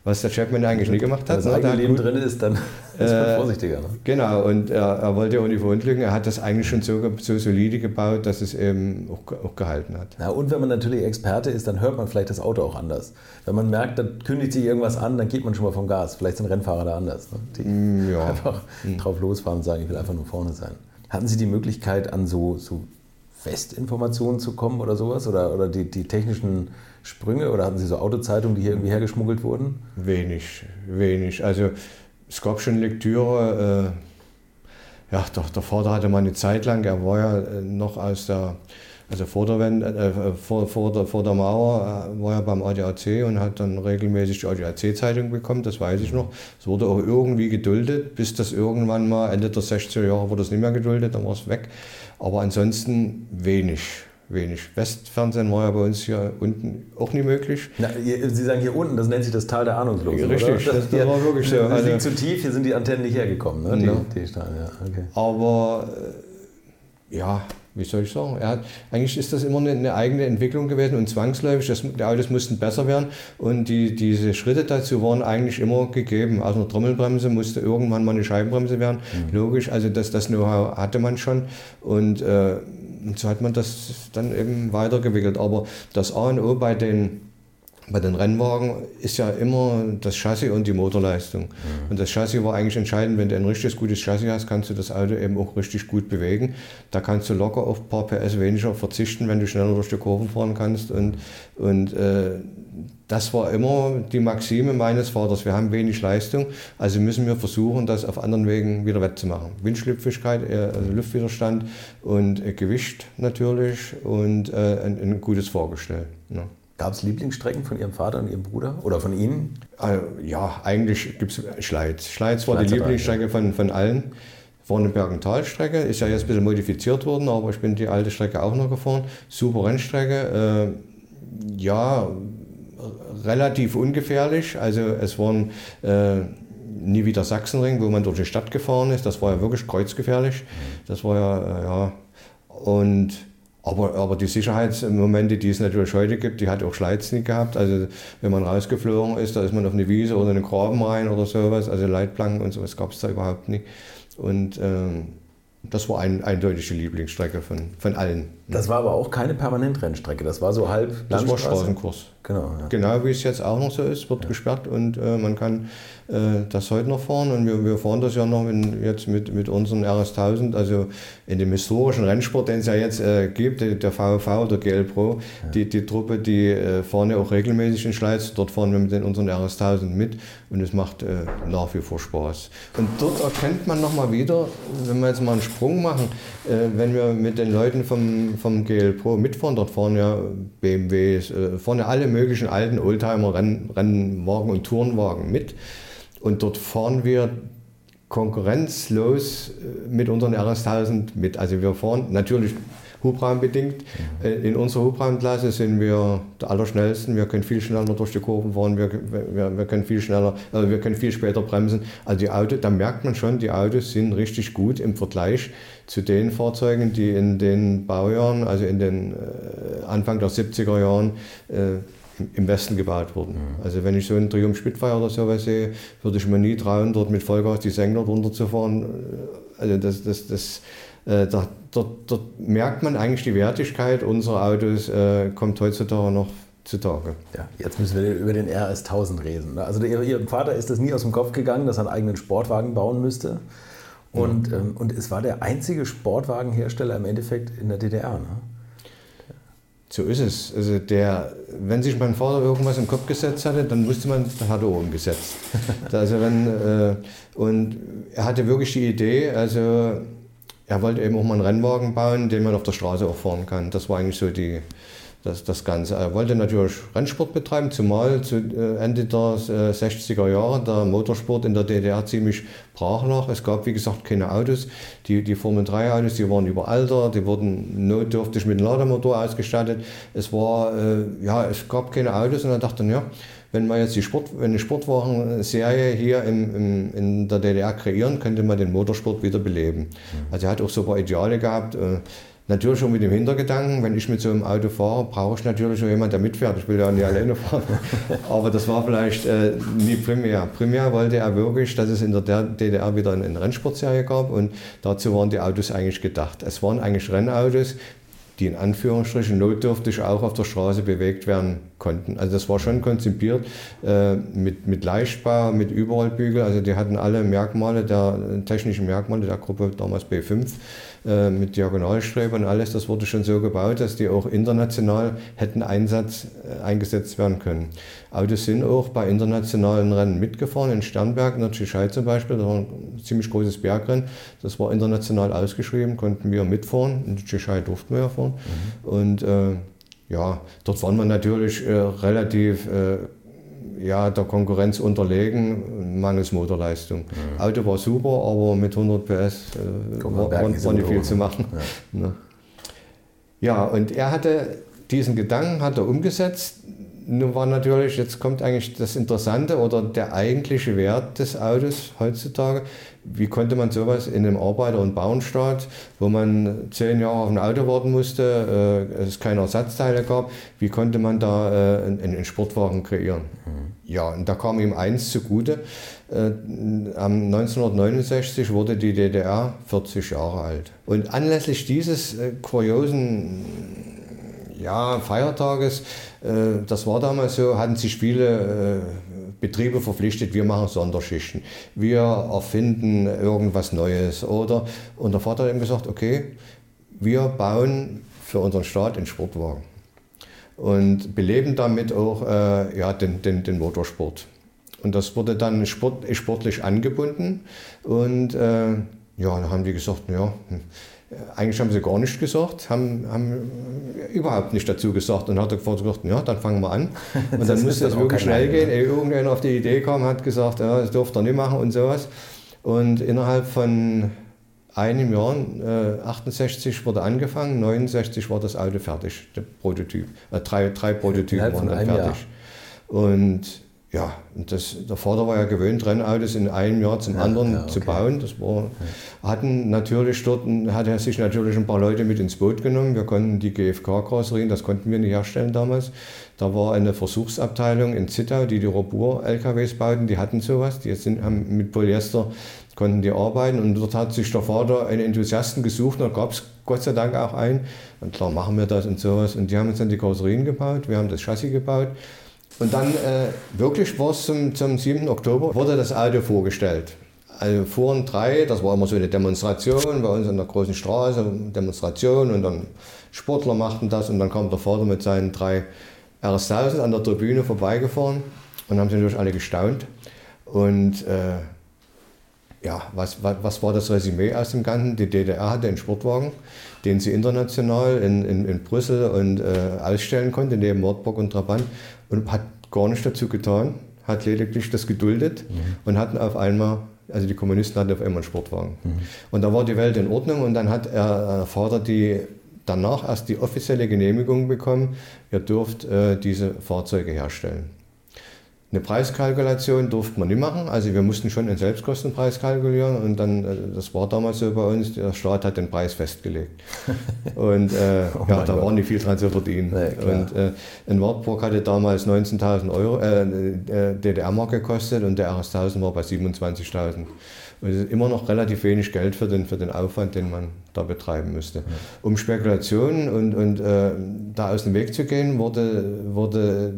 Was der Chapman eigentlich nie gemacht hat. Wenn das Leben drin ist, dann ist man äh, vorsichtiger. Ne? Genau, und er, er, wollte ja auch nicht verunglücken. Er hat das eigentlich schon so, so solide gebaut, dass es eben auch, auch, gehalten hat. Ja, und wenn man natürlich Experte ist, dann hört man vielleicht das Auto auch anders. Wenn man merkt, da kündigt sich irgendwas an, dann geht man schon mal vom Gas. Vielleicht sind Rennfahrer da anders. Ne? Die mm, ja. einfach mhm. drauf losfahren und sagen, ich will einfach nur vorne sein. Hatten Sie die Möglichkeit, an so, so Festinformationen zu kommen oder sowas? Oder, oder die, die technischen Sprünge? Oder hatten Sie so Autozeitungen, die hier irgendwie hergeschmuggelt wurden? Wenig, wenig. Also schon Lektüre. Äh, ja, doch, der Vater hatte mal eine Zeit lang, er war ja äh, noch aus der, also vor der, Wende, äh, vor, vor, der, vor der Mauer äh, war er beim ADAC und hat dann regelmäßig die ADAC-Zeitung bekommen, das weiß ich noch. Es wurde auch irgendwie geduldet, bis das irgendwann mal Ende der 60er Jahre wurde es nicht mehr geduldet, dann war es weg. Aber ansonsten wenig wenig. Westfernsehen war ja bei uns hier unten auch nie möglich. Na, Sie sagen hier unten, das nennt sich das Tal der Ahnungslosen. Richtig, oder? das, das, war wirklich so. Das liegt zu tief, hier sind die Antennen nicht hergekommen. Ne? Die, ja. die Steine, ja. Okay. Aber äh, ja, wie soll ich sagen? Hat, eigentlich ist das immer eine, eine, eigene Entwicklung gewesen und zwangsläufig, das, die Autos mussten besser werden und die, diese Schritte dazu waren eigentlich immer gegeben. Aus einer Trommelbremse musste irgendwann mal eine Scheibenbremse werden, mhm. logisch, also das, das Know-how hatte man schon und äh, und so hat man das dann eben weitergewickelt. Aber das A und O bei den, bei den Rennwagen ist ja immer das Chassis und die Motorleistung. Mhm. Und das Chassis war eigentlich entscheidend. Wenn du ein richtig gutes Chassis hast, kannst du das Auto eben auch richtig gut bewegen. Da kannst du locker auf ein paar PS weniger verzichten, wenn du schneller durch die Kurven fahren kannst. Und, und äh, das war immer die Maxime meines Vaters. Wir haben wenig Leistung, also müssen wir versuchen, das auf anderen Wegen wieder wettzumachen. Windschlüpfigkeit, äh, also Luftwiderstand und äh, Gewicht natürlich und äh, ein, ein, gutes Fahrgestell. Ne? Gab es Lieblingsstrecken von Ihrem Vater und Ihrem Bruder oder von Ihnen? Also, ja, eigentlich gibt es Schleiz. Schleiz war Schleiz die Lieblingsstrecke von, von allen. War eine Bergentalstrecke, ist ja jetzt ein bisschen modifiziert worden, aber ich bin die alte Strecke auch noch gefahren. Super Rennstrecke. Äh, ja, relativ ungefährlich. Also es waren äh, nie wieder Sachsenring, wo man durch die Stadt gefahren ist. Das war ja wirklich kreuzgefährlich. Das war ja, äh, ja. Und aber, aber die Sicherheitsmomente, die es natürlich heute gibt, die hat auch Schleiz nicht gehabt. Also wenn man rausgeflogen ist, da ist man auf eine Wiese oder einen Graben rein oder sowas. Also Leitplanken und sowas gab es da überhaupt nicht. Und ähm, das war ein, eindeutig die Lieblingsstrecke von, von allen. Das war aber auch keine Permanentrennstrecke, das war so halb Das war Straßenkurs. Genau, ja. genau wie es jetzt auch noch so ist, wird ja. gesperrt und äh, man kann äh, das heute noch fahren. Und wir, wir fahren das ja noch in, jetzt mit, mit unseren RS1000, also in dem historischen Rennsport, den es ja jetzt äh, gibt, der VV oder GL Pro, ja. die, die Truppe, die äh, fahren ja auch regelmäßig in Schleiz. Dort fahren wir mit den, unseren RS1000 mit und es macht äh, nach wie vor Spaß. Und dort erkennt man nochmal wieder, wenn wir jetzt mal einen Sprung machen, äh, wenn wir mit den Leuten vom, vom GL Pro mitfahren, dort fahren ja BMWs, fahren ja alle möglichen alten Oldtimer-Rennwagen und Tourenwagen mit. Und dort fahren wir konkurrenzlos äh, mit unseren RS1000 mit. Also wir fahren natürlich hubraumbedingt. Mhm. Äh, in unserer Hubraumklasse sind wir der Allerschnellsten. Wir können viel schneller durch die Kurven fahren. Wir, wir, wir können viel schneller, also wir können viel später bremsen. Also die Autos, da merkt man schon, die Autos sind richtig gut im Vergleich zu den Fahrzeugen, die in den Baujahren, also in den äh, Anfang der 70er Jahren, im Westen gebaut wurden. Mhm. Also wenn ich so einen Triumph Spitfire oder sowas sehe, würde ich mir nie trauen, dort mit Vollgas die Sänger runterzufahren. Also das, das, das, äh, da, dort, dort, merkt man eigentlich die Wertigkeit unserer Autos, äh, kommt heutzutage noch zutage. Ja, jetzt müssen wir über den RS 1000 reden. Ne? Also Ihrem Vater ist das nie aus dem Kopf gegangen, dass er einen eigenen Sportwagen bauen müsste. Und, ja. ähm, und es war der einzige Sportwagenhersteller im Endeffekt in der DDR. Ne? So ist es. Also der, wenn sich mein Vater irgendwas im Kopf gesetzt hatte, dann wusste man, das hat er umgesetzt. also wenn, äh, und er hatte wirklich die Idee, also er wollte eben auch mal einen Rennwagen bauen, den man auf der Straße auch fahren kann. Das war eigentlich so die, das, das Ganze. Er wollte natürlich Rennsport betreiben, zumal zu äh, Ende der 60er äh, Jahre der Motorsport in der DDR ziemlich brach lag. Es gab, wie gesagt, keine Autos. Die, die Formel 3 Autos, die waren überaltert, die wurden notdürftig mit einem Lademotor ausgestattet. Es war, äh, ja, es gab keine Autos und er dachte, ja, wenn man jetzt die Sport, eine Sportwagen-Serie hier im, im, in der DDR kreieren, könnte man den Motorsport wieder beleben. Mhm. Also er hat auch super Ideale gehabt. Äh, Natürlich schon mit dem Hintergedanken, wenn ich mit so einem Auto fahre, brauche ich natürlich schon jemanden, der mitfährt. Ich will ja nicht alleine fahren. Aber das war vielleicht äh, nie primär. Primär wollte er wirklich, dass es in der DDR wieder eine Rennsportserie gab und dazu waren die Autos eigentlich gedacht. Es waren eigentlich Rennautos, die in Anführungsstrichen notdürftig auch auf der Straße bewegt werden konnten. Also das war schon konzipiert äh, mit, mit Leichtbau, mit Überrollbügel. Also die hatten alle Merkmale der technischen Merkmale der Gruppe damals B5 äh, mit Diagonalstrebe und alles, das wurde schon so gebaut, dass die auch international hätten Einsatz, äh, eingesetzt werden können. Autos sind auch bei internationalen Rennen mitgefahren, in Sternberg, in der Tschechei zum Beispiel, das war ein ziemlich großes Bergrennen, das war international ausgeschrieben, konnten wir mitfahren, in der Tschechei durften wir ja fahren. Mhm. Und äh, ja, dort waren wir natürlich äh, relativ äh, ja, der Konkurrenz unterlegen, mangels Motorleistung. Mhm. Auto war super, aber mit 100 PS äh, war, war, war, nicht viel zu machen. Ja. Ne? ja, und er hatte diesen Gedanken hat er umgesetzt. Nun war natürlich, jetzt kommt eigentlich das Interessante oder der eigentliche Wert des Autos heutzutage. Wie konnte man sowas in einem Arbeiter- und Bauernstaat, wo man zehn Jahre auf ein Auto warten musste, äh, es keine Ersatzteile gab, wie konnte man da äh, einen Sportwagen kreieren? Mhm. Ja, und da kam ihm eins zugute. Äh, 1969 wurde die DDR 40 Jahre alt. Und anlässlich dieses äh, kuriosen ja, Feiertages, äh, das war damals so, hatten sich viele äh, Betriebe verpflichtet, wir machen Sonderschichten, wir erfinden irgendwas Neues. Oder, und der Vater hat ihm gesagt, okay, wir bauen für unseren Staat einen Sportwagen und beleben damit auch äh, ja, den, den, den Motorsport. Und das wurde dann sport, sportlich angebunden und äh, ja, dann haben die gesagt, ja, hm, eigentlich haben sie gar nicht gesagt, haben, haben überhaupt nicht dazu gesagt und hat Vater gesagt, ja, dann fangen wir an. Und dann musste es wirklich schnell gehen. Ne? Irgendeiner auf die Idee kam, hat gesagt, ja, das dürft ihr nicht machen und sowas. Und innerhalb von einem Jahr, äh, 68 wurde angefangen, 69 war das Auto fertig, der Prototyp. Äh, drei, drei Prototypen waren dann fertig. Jahr. Und ja, und das, der Vater war ja gewöhnt, Rennautos in einem Jahr zum Ja, anderen ja, okay. zu bauen. Das war, hatten natürlich dort, hat er sich natürlich ein paar Leute mit ins Boot genommen. Wir konnten die GFK-Karosserien, das konnten wir nicht herstellen damals. Da war eine Versuchsabteilung in Zittau, die die Robur-LKWs bauten, die hatten sowas. Die sind, haben mit Polyester konnten die arbeiten und dort hat sich der Vater einen Enthusiasten gesucht und da gab es Gott sei Dank auch einen. Und klar machen wir das und sowas. Und die haben uns dann die Karosserien gebaut, wir haben das Chassis gebaut. Und dann äh, wirklich war es zum, zum 7. Oktober, wurde das Auto vorgestellt. Also fuhren drei, das war immer so eine Demonstration bei uns an der großen Straße, Demonstration und dann Sportler machten das und dann kam der Vater mit seinen drei RS1000 an der Tribüne vorbeigefahren und haben sie natürlich alle gestaunt. Und äh, ja, was, was, was war das Resümee aus dem Ganzen? Die DDR hatte einen Sportwagen, den sie international in, in, in Brüssel und, äh, ausstellen konnte, neben Wartburg und Trabant, und hat gar nichts dazu getan, hat lediglich das geduldet und hatten auf einmal, also die Kommunisten hatten auf einmal einen Sportwagen. Und da war die Welt in Ordnung und dann hat er, äh, Vater die danach erst die offizielle Genehmigung bekommen, ihr dürft äh, diese Fahrzeuge herstellen. Eine Preiskalkulation durfte man nicht machen, also wir mussten schon einen Selbstkostenpreis kalkulieren und dann, äh, das war damals so bei uns, der Staat hat den Preis festgelegt. Und äh, Oh ja, da Gott. war nicht viel dran zu verdienen. Nee, und äh, in Wartburg hatte damals 19.000 Euro äh, äh, DDR-Mark gekostet und der RS1000 war bei 27.000. Und das ist immer noch relativ wenig Geld für den, für den Aufwand, den man da betreiben müsste. Um Spekulationen und, und äh, da aus dem Weg zu gehen, wurde, wurde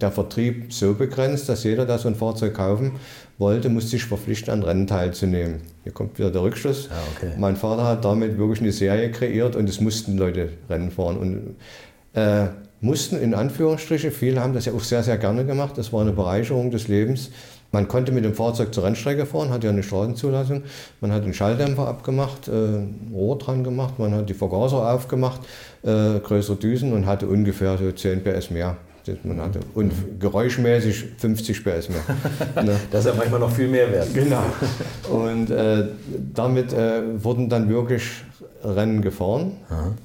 der Vertrieb so begrenzt, dass jeder, der so ein Fahrzeug kaufen wollte, musste sich verpflichten, an Rennen teilzunehmen. Hier kommt wieder der Rückschluss. Ja, okay. Mein Vater hat damit wirklich eine Serie kreiert und es mussten Leute Rennen fahren. Und äh, mussten in Anführungsstriche, viele haben das ja auch sehr, sehr gerne gemacht. Das war eine Bereicherung des Lebens. Man konnte mit dem Fahrzeug zur Rennstrecke fahren, hat ja eine Straßenzulassung. Man hat den Schalldämpfer abgemacht, äh, Rohr dran gemacht, man hat die Vergaser aufgemacht, äh, größere Düsen und hatte ungefähr so 10 PS mehr. Das Man hatte, und geräuschmäßig 50 PS mehr. Das ist ja manchmal noch viel mehr wert. Genau. Und äh, damit äh, wurden dann wirklich Rennen gefahren.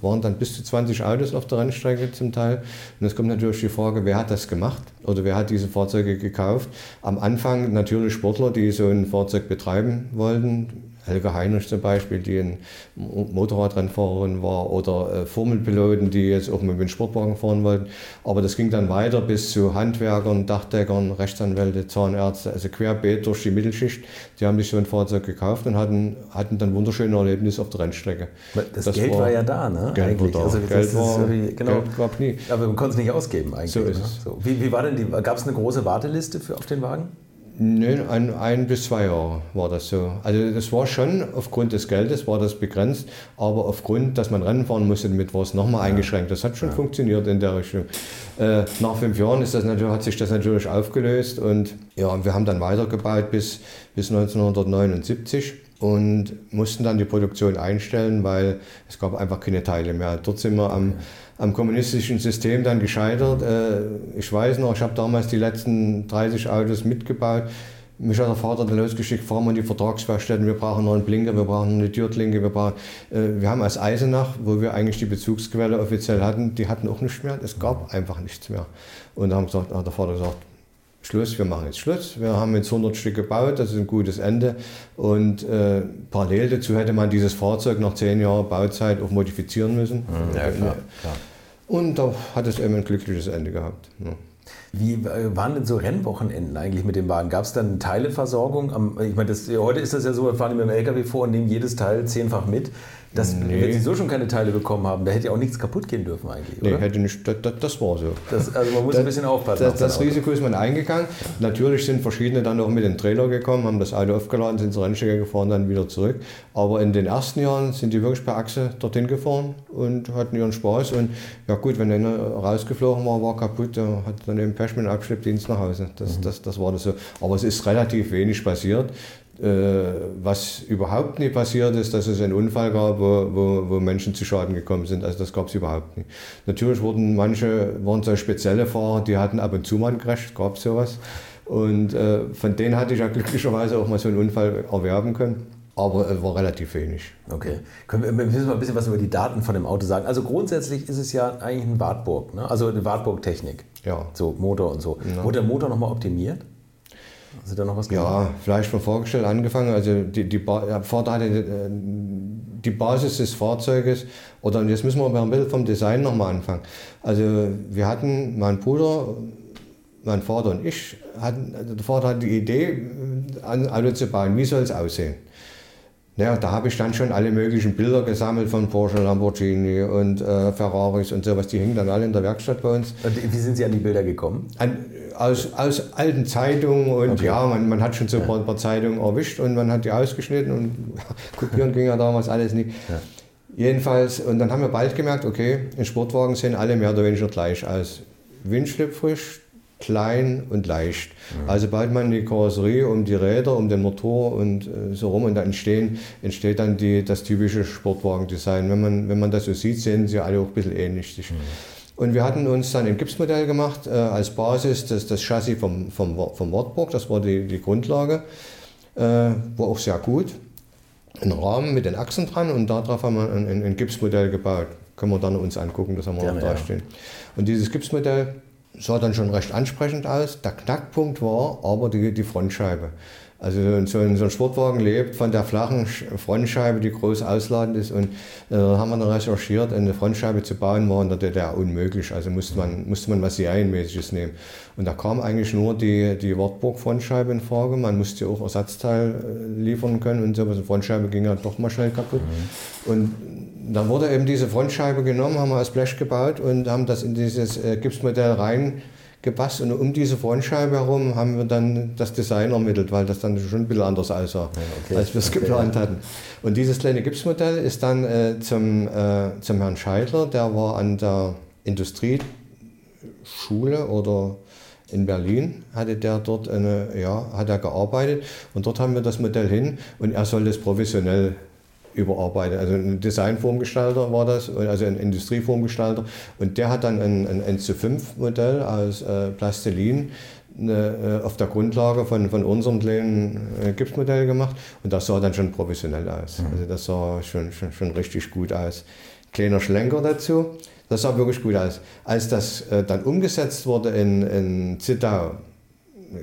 Waren dann bis zu 20 Autos auf der Rennstrecke zum Teil. Und es kommt natürlich die Frage, wer hat das gemacht oder wer hat diese Fahrzeuge gekauft? Am Anfang natürlich Sportler, die so ein Fahrzeug betreiben wollten. Helga Heinrich zum Beispiel, die ein Motorradrennfahrerin war, oder äh, Formelpiloten, die jetzt auch mit dem Sportwagen fahren wollten. Aber das ging dann weiter bis zu Handwerkern, Dachdeckern, Rechtsanwälte, Zahnärzte, also querbeet durch die Mittelschicht. Die haben sich so ein Fahrzeug gekauft und hatten, hatten dann wunderschöne Erlebnisse auf der Rennstrecke. Das, Geld war, ja da, ne? Geld eigentlich. war da. Also das Geld war- wie, genau. Geld gab nie. Aber man konnte es nicht ausgeben eigentlich. So ist ne? es. So. Wie, wie war denn die, gab es eine große Warteliste für, auf den Wagen? Nö, ein, ein bis zwei Jahre war das so. Also das war schon aufgrund des Geldes war das begrenzt, aber aufgrund, dass man Rennen fahren musste, damit war es nochmal eingeschränkt. Das hat schon funktioniert in der Richtung. Äh, nach fünf Jahren ist das natürlich, hat sich das natürlich aufgelöst und ja, wir haben dann weitergebaut bis, bis 1979 und mussten dann die Produktion einstellen, weil es gab einfach keine Teile mehr. Dort sind wir am, am kommunistischen System dann gescheitert. Äh, Ich weiß noch, ich habe damals die letzten 30 Autos mitgebaut. Mich hat der Vater dann losgeschickt, fahren wir in die Vertragswerkstätten, wir brauchen noch einen Blinker, wir brauchen eine Türklinke, wir brauchen... Äh, Wir haben aus Eisenach, wo wir eigentlich die Bezugsquelle offiziell hatten, die hatten auch nichts mehr. Es gab einfach nichts mehr. Und da hat der Vater gesagt, Schluss, wir machen jetzt Schluss. Wir haben jetzt 100 Stück gebaut, das ist ein gutes Ende. Und äh, parallel dazu hätte man dieses Fahrzeug nach 10 Jahren Bauzeit auch modifizieren müssen. Ja, klar. klar. Und da hat es eben ein glückliches Ende gehabt. Ja. Wie äh, waren denn so Rennwochenenden eigentlich mit dem Wagen? Gab es dann Teileversorgung? Am, ich meine, das, heute ist das ja so, wir fahren mit dem LKW vor und nehmen jedes Teil zehnfach mit. Das, Nee. Wenn Sie so schon keine Teile bekommen haben, da hätte ja auch nichts kaputt gehen dürfen eigentlich, Nee, oder? hätte nicht, das, das, das war so. Das, also man muss ein bisschen aufpassen. Das, auf das. Risiko ist man eingegangen. Natürlich sind verschiedene dann auch mit dem Trailer gekommen, haben das Auto aufgeladen, sind zur Rennstrecke gefahren, dann wieder zurück. Aber in den ersten Jahren sind die wirklich per Achse dorthin gefahren und hatten ihren Spaß. Und ja gut, wenn einer rausgeflogen war, war kaputt, der hat dann eben Pech mit dem Abschleppdienst nach Hause. Das, Mhm. das, das war das so. Aber es ist relativ wenig passiert. Äh, Was überhaupt nicht passiert ist, dass es einen Unfall gab, wo, wo, wo Menschen zu Schaden gekommen sind. Also das gab es überhaupt nicht. Natürlich wurden manche, waren so spezielle Fahrer, die hatten ab und zu mal einen Crash, gab es sowas. Und äh, von denen hatte ich ja glücklicherweise auch mal so einen Unfall erwerben können. Aber es war relativ wenig. Okay. Können wir, wir müssen mal ein bisschen was über die Daten von dem Auto sagen. Also grundsätzlich ist es ja eigentlich ein Wartburg, ne? also eine Wartburg-Technik. Ja. So Motor und so. Wurde der Motor nochmal optimiert? Haben Sie da noch was gemacht? Ja, vielleicht mal vorgestellt angefangen. Also die, die ba der Vater hatte äh, die Basis des Fahrzeuges, oder und jetzt müssen wir aber ein bisschen vom Design nochmal anfangen. Also wir hatten, mein Bruder, mein Vater und ich, hatten, also der Vater hatte die Idee, ein Auto zu bauen. Wie soll es aussehen? Naja, da habe ich dann schon alle möglichen Bilder gesammelt von Porsche, Lamborghini und äh, Ferraris und sowas. Die hingen dann alle in der Werkstatt bei uns. Und wie sind Sie an die Bilder gekommen? An, aus, aus alten Zeitungen und Okay. ja, man, man hat schon so ein paar, ein paar Zeitungen erwischt und man hat die ausgeschnitten und kopieren ging ja damals alles nicht. Jedenfalls, und dann haben wir bald gemerkt, okay, in Sportwagen sehen alle mehr oder weniger gleich aus. Windschlüpfrig, klein und leicht. Also baut man die Karosserie um die Räder, um den Motor und äh, so rum und dann entstehen, entsteht dann die, das typische Sportwagendesign. Wenn man, wenn man das so sieht, sehen sie alle auch ein bisschen ähnlich. sich. Und wir hatten uns dann ein Gipsmodell gemacht äh, als Basis, das, das Chassis vom, vom, vom Wartburg, das war die, die Grundlage, äh, war auch sehr gut. Ein Rahmen mit den Achsen dran und darauf haben wir ein, ein, ein Gipsmodell gebaut. Können wir dann uns angucken, das haben wir auch da ja. stehen. Und dieses Gipsmodell sah dann schon recht ansprechend aus. Der Knackpunkt war aber die, die Frontscheibe. Also so ein, so ein Sportwagen lebt von der flachen Sch- Frontscheibe, die groß ausladend ist. Und äh, haben wir dann recherchiert, eine Frontscheibe zu bauen, war in der DDR unmöglich. Also musste man, musste man was Serienmäßiges nehmen. Und da kam eigentlich nur die, die Wartburg-Frontscheibe in Frage. Man musste auch Ersatzteil äh, liefern können und sowas. Eine Frontscheibe ging ja doch mal schnell kaputt. Und dann wurde eben diese Frontscheibe genommen, haben wir als Blech gebaut und haben das in dieses äh, Gipsmodell reingepasst. Und um diese Frontscheibe herum haben wir dann das Design ermittelt, weil das dann schon ein bisschen anders aussah, okay. als wir es Okay, geplant hatten. Und dieses kleine Gipsmodell ist dann äh, zum, äh, zum Herrn Scheidler, der war an der Industrieschule oder in Berlin hatte der dort eine, ja, hat er gearbeitet und dort haben wir das Modell hin und er soll das professionell überarbeiten. Also ein Designformgestalter war das, also ein Industrieformgestalter und der hat dann ein, ein 1 zu 5 Modell aus äh, Plastilin eine, äh, auf der Grundlage von, von unserem kleinen äh, Gipsmodell gemacht und das sah dann schon professionell aus. Also das sah schon, schon, schon richtig gut aus. Kleiner Schlenker dazu, das sah wirklich gut aus. Als das äh, dann umgesetzt wurde in, in Zittau,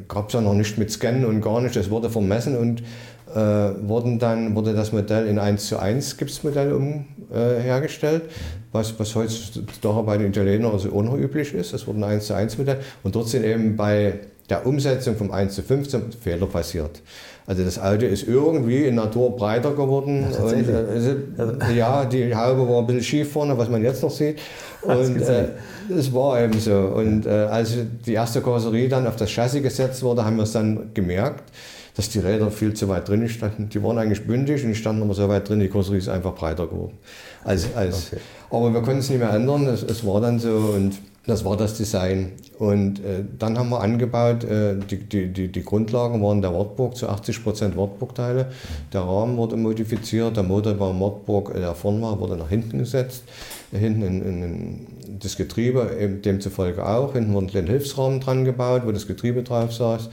gab es ja noch nicht mit Scannen und gar nicht, das wurde vermessen und äh, wurden dann, wurde das Modell in 1 zu 1 Gipsmodell um, äh, hergestellt, was, was heutzutage bei den Italienern also üblich ist. Das wurde ein 1 zu 1 Modell und dort sind eben bei der Umsetzung vom 1 zu 15 Fehler passiert. Also das Auto ist irgendwie in Natur breiter geworden. und, tatsächlich. äh, ja, die Haube war ein bisschen schief vorne, was man jetzt noch sieht. Und äh, es war eben so. Und äh, als die erste Karosserie dann auf das Chassis gesetzt wurde, haben wir es dann gemerkt, dass die Räder viel zu weit drin standen. Die waren eigentlich bündig und die standen aber so weit drin, die Karosserie ist einfach breiter geworden. Als, als. Okay. Aber wir konnten es nicht mehr ändern, es, es war dann so und das war das Design. Und äh, dann haben wir angebaut, äh, die, die, die, die Grundlagen waren der Wartburg zu 80% Wartburg-Teile. Der Rahmen wurde modifiziert, der Motor war Wartburg, äh, der vorne war, wurde nach hinten gesetzt. Äh, Hinten in, in, in das Getriebe, eben demzufolge auch. Hinten wurde ein kleiner Hilfsrahmen dran gebaut, wo das Getriebe drauf saß.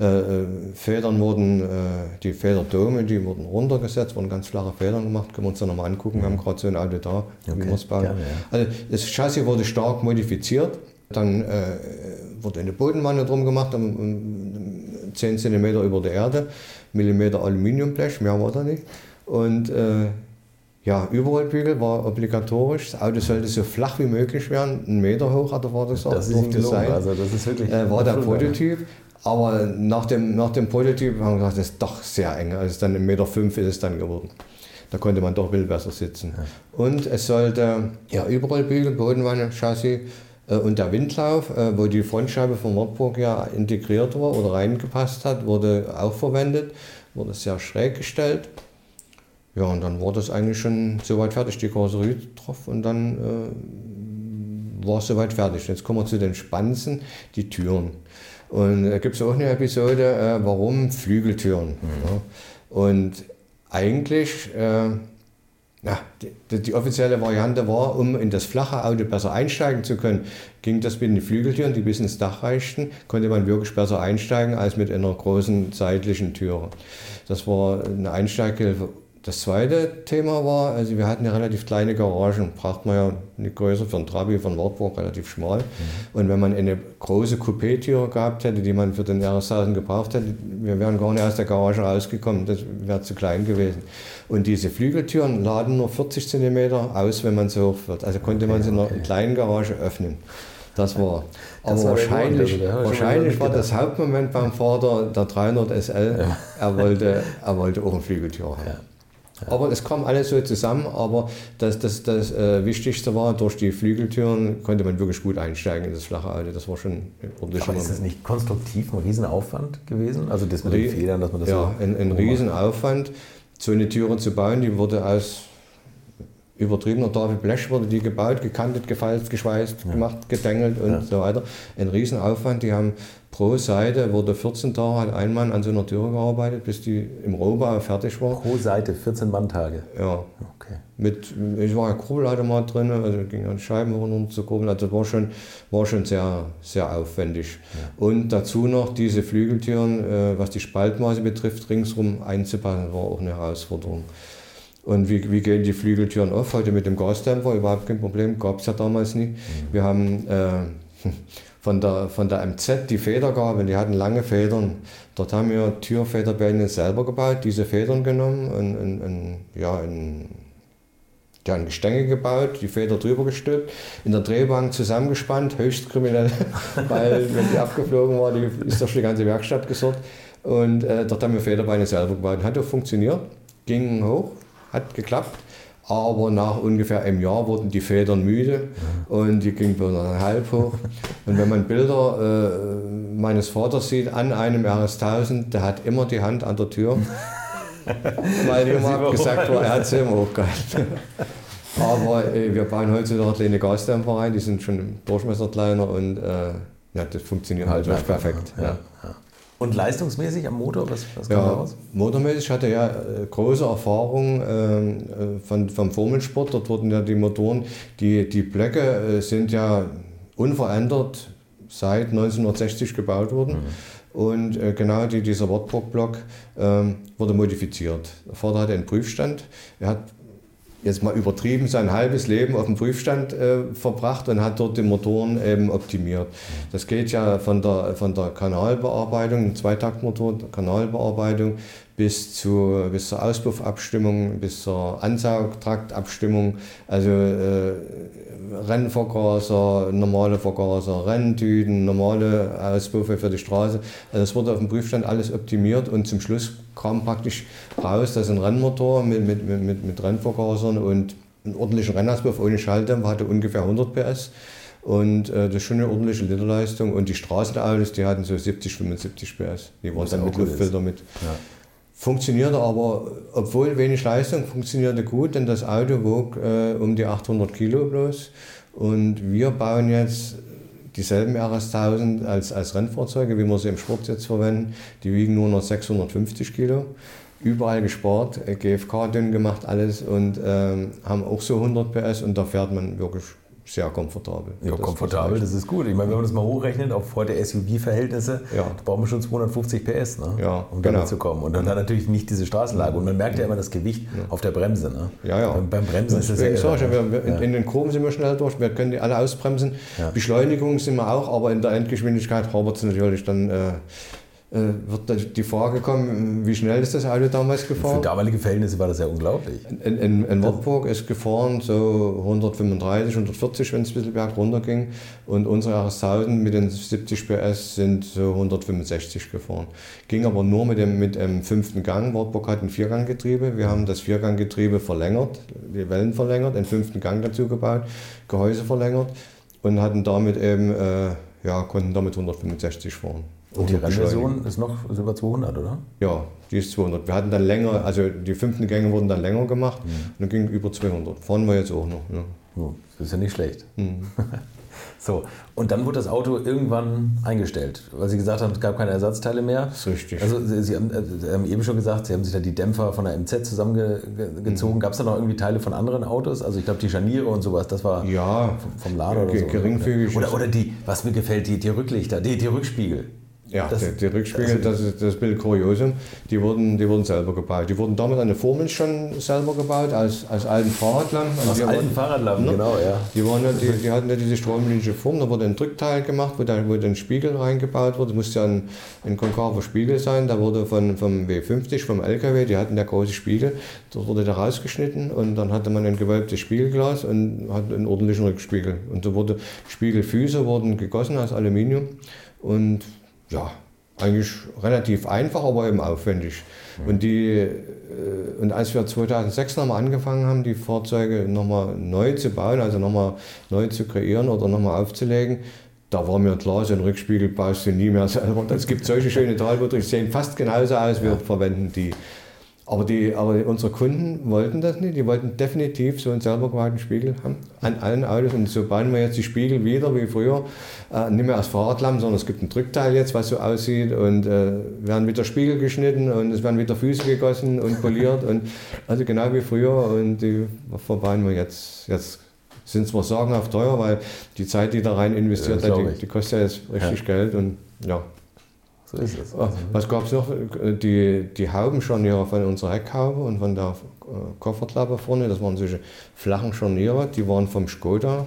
Äh, äh, Federn wurden, äh, die Federdome, die wurden runtergesetzt, wurden ganz flache Federn gemacht. Können wir uns dann nochmal angucken. Wir haben gerade so ein Auto da, wie Okay, wir es bauen. gerne, ja. Also das Chassis wurde stark modifiziert. Dann äh, wurde eine Bodenwanne drum gemacht, um, um 10 cm über der Erde, Millimeter Aluminiumblech, mehr war da nicht. Und äh, ja, Überrollbügel war obligatorisch. Das Auto sollte so flach wie möglich werden, einen Meter hoch hat er war das, Das ist gelungen. sein. Also das ist wirklich Äh, war der. Prototyp. Aber nach dem, nach dem Prototyp haben wir gesagt, das ist doch sehr eng. Also dann 1,5 Meter fünf ist es dann geworden. Da konnte man doch ein bisschen besser sitzen. Und es sollte ja, Überrollbügel, Bodenwanne, Chassis äh, und der Windlauf, äh, wo die Frontscheibe von Wartburg ja integriert war oder reingepasst hat, wurde auch verwendet, wurde sehr schräg gestellt. Ja, und dann war das eigentlich schon soweit fertig, die Karosserie drauf und dann äh, war es soweit fertig. Jetzt kommen wir zu den Spanzen, die Türen. Und da gibt es auch eine Episode, äh, warum Flügeltüren. Ja. Und eigentlich, äh, ja, die, die offizielle Variante war, um in das flache Auto besser einsteigen zu können, ging das mit den Flügeltüren, die bis ins Dach reichten, konnte man wirklich besser einsteigen als mit einer großen seitlichen Türe. Das war eine Einsteighilfe das zweite Thema war, also wir hatten ja relativ kleine Garagen, braucht man ja nicht größer für ein Trabi von Wartburg, relativ schmal. Mhm. Und wenn man eine große Coupé-Tür gehabt hätte, die man für den RS1000 gebraucht hätte, wir wären gar nicht aus der Garage rausgekommen, das wäre zu klein gewesen. Und diese Flügeltüren laden nur 40 cm aus, wenn man so hoch wird. Also konnte man sie in einer kleinen Garage öffnen. Das war. Das aber war wahrscheinlich, also, wahrscheinlich war das Hauptmoment beim Vater der 300 SL. Ja. Er, wollte, er wollte auch eine Flügeltür haben. Ja. Aber es kam alles so zusammen, aber das, das, das äh, Wichtigste war, durch die Flügeltüren konnte man wirklich gut einsteigen in das flache Auto. Das war schon ordentlich. Aber ist das nicht konstruktiv ein Riesenaufwand gewesen? Also das mit den Federn, dass man das Ja, so ein, ein Riesenaufwand. So eine Türe zu bauen, die wurde aus übertriebener Tafel Blech wurde die gebaut, gekantet, gefalzt, geschweißt, ja. gemacht, gedengelt und ja. so weiter. Ein Riesenaufwand. Die haben pro Seite, wurde 14 Tage, hat ein Mann an so einer Türe gearbeitet, bis die im Rohbau fertig war. Pro Seite 14 Mann-Tage? Ja. Okay. Mit, ich war ja Kurbelautomat drin, also ging an Scheiben runter zu kurbeln. Also das war schon, war schon sehr, sehr aufwendig. Ja. Und dazu noch diese Flügeltüren, äh, was die Spaltmaße betrifft, ringsrum einzupassen, war auch eine Herausforderung. Und wie, wie gehen die Flügeltüren auf? Heute mit dem Gasdämpfer, überhaupt kein Problem, gab es ja damals nicht. Mhm. Wir haben äh, von, der, von der MZ die Federgabel, die hatten lange Federn. Dort haben wir Türfederbeine selber gebaut, diese Federn genommen und, und, und ja, ein, ja, ein Gestänge gebaut, die Feder drüber gestülpt, in der Drehbank zusammengespannt, höchst kriminell, weil wenn die abgeflogen war, die ist durch die ganze Werkstatt gesorgt. Und äh, dort haben wir Federbeine selber gebaut. Hat auch funktioniert, ging hoch, hat geklappt. Aber nach ungefähr einem Jahr wurden die Federn müde und die gingen bloß noch halb hoch. Und wenn man Bilder äh, meines Vaters sieht an einem RS1000, der hat immer die Hand an der Tür, weil immer gesagt war, er hat sie immer hochgehalten. Aber äh, wir bauen heutzutage kleine Gasdämpfer rein, die sind schon im Durchmesser kleiner und äh, ja, das funktioniert halt perfekt. Ja. Ja. Und leistungsmäßig am Motor, was, was kam ja, raus? Motormäßig hatte ja äh, große Erfahrung ähm, äh, von, vom Formelsport. Dort wurden ja die Motoren, die, die Blöcke äh, sind ja unverändert seit 1960 gebaut worden. Mhm. Und äh, genau die, dieser Wartburg-Block ähm, wurde modifiziert. Der Vater hatte einen Prüfstand. Er hat jetzt mal übertrieben, sein halbes Leben auf dem Prüfstand äh, verbracht und hat dort die Motoren eben optimiert. Das geht ja von der, von der Kanalbearbeitung, Zweitaktmotor, Kanalbearbeitung bis, zu, bis zur Auspuffabstimmung, bis zur Ansaugtraktabstimmung, also äh, Rennvergaser, normale Vergaser, Renntüten, normale Auspuffe für die Straße. Also das wurde auf dem Prüfstand alles optimiert und zum Schluss kam praktisch raus, dass ein Rennmotor mit, mit, mit, mit Rennvergasern und ein ordentlicher Rennauspuff ohne Schalldämpfer hatte ungefähr 100 PS. Und äh, das ist schon eine ordentliche Literleistung. Und die Straßenautos, die hatten so 70, 75 PS. Die waren dann mit Luftfilter mit. Ja. Funktionierte aber, obwohl wenig Leistung, funktionierte gut, denn das Auto wog äh, um die 800 Kilo bloß. Und wir bauen jetzt dieselben RS1000 als, als Rennfahrzeuge, wie wir sie im Sport jetzt verwenden. Die wiegen nur noch 650 Kilo. Überall gespart, GFK dünn gemacht, alles und ähm, haben auch so 100 PS und da fährt man wirklich sehr komfortabel. Ja, das komfortabel, das ist gut. Ich meine, wenn man das mal hochrechnet auf heute SUV-Verhältnisse, ja. da brauchen wir schon 250 PS, ne? ja, um genau. damit zu kommen. Und dann hat natürlich nicht diese Straßenlage. Und man merkt ja immer das Gewicht ja. auf der Bremse. Ne? Ja, ja. Beim, beim Bremsen ist das ja. Sag ich, wir, in, in, den Kurven sind wir schnell durch, wir können die alle ausbremsen. Beschleunigung sind wir auch, aber in der Endgeschwindigkeit hapert es natürlich dann. Äh, wird die Frage kommen, wie schnell ist das Auto damals gefahren? Für damalige Verhältnisse war das ja unglaublich. In, in, in Wartburg ist gefahren so 135, 140, wenn es ein bisschen berg runter ging. Und unsere RS1000 mit den 70 PS sind so 165 gefahren. Ging aber nur mit dem, mit dem fünften Gang. Wartburg hat ein Vierganggetriebe. Wir haben das Vierganggetriebe verlängert, die Wellen verlängert, den fünften Gang dazu gebaut, Gehäuse verlängert und hatten damit eben, äh, ja, konnten damit 165 fahren. Und die Rennversion ist noch ist über 200, oder? Ja, die ist 200. Wir hatten dann länger, also die fünften Gänge wurden dann länger gemacht mhm. und dann ging über 200. Fahren wir jetzt auch noch. Ja. Oh, das ist ja nicht schlecht. Mhm. so, und dann wurde das Auto irgendwann eingestellt, weil Sie gesagt haben, es gab keine Ersatzteile mehr. Das ist richtig. Also Sie haben, äh, Sie haben eben schon gesagt, Sie haben sich da die Dämpfer von der MZ zusammengezogen. Mhm. Gab es da noch irgendwie Teile von anderen Autos? Also ich glaube die Scharniere und sowas, das war ja, vom, vom Lader oder so. Geringfügig. Oder, oder die, was mir gefällt, die, die Rücklichter, die, die Rückspiegel. Ja, das, die, die, Rückspiegel, das ist das Bild Kuriosum, die wurden, die wurden selber gebaut. Die wurden damals an der Formel schon selber gebaut, als, als alten Fahrradlampen. Aus alten Fahrradlampen, ne? genau, ja. Die, waren ja, die, die hatten ja diese stromlinische Form, da wurde ein Drückteil gemacht, wo dann, wo dann Spiegel reingebaut wurde. Das musste ja ein, ein konkaver Spiegel sein, da wurde von, vom W50, vom LKW, die hatten ja große Spiegel, dort wurde der rausgeschnitten und dann hatte man ein gewölbtes Spiegelglas und hat einen ordentlichen Rückspiegel. Und so wurde Spiegelfüße wurden gegossen aus Aluminium und ja, eigentlich relativ einfach, aber eben aufwendig. Und, die, äh, und als wir 2006 nochmal angefangen haben, die Fahrzeuge nochmal neu zu bauen, also nochmal neu zu kreieren oder nochmal aufzulegen, da war mir klar, so einen Rückspiegel baust du nie mehr selber. Es gibt solche schöne Talboote, die sehen fast genauso aus, wir verwenden die. Aber, die, aber unsere Kunden wollten das nicht. Die wollten definitiv so einen selber gebauten Spiegel haben an allen Autos. Und so bauen wir jetzt die Spiegel wieder wie früher. Äh, nicht mehr aus Fahrradlampen, sondern es gibt ein Drückteil jetzt, was so aussieht. Und äh, werden wieder Spiegel geschnitten und es werden wieder Füße gegossen und poliert. und, also genau wie früher. Und die verbauen wir jetzt. Jetzt sind zwar sagenhaft teuer, weil die Zeit, die da rein investiert ja, die, die, kostet ja jetzt richtig ja. Geld. Und ja, so ist es. Also. Was gab es noch? Die, die Haubenscharniere von unserer Heckhaube und von der äh, Kofferklappe vorne, das waren solche flachen Scharniere, die waren vom Skoda.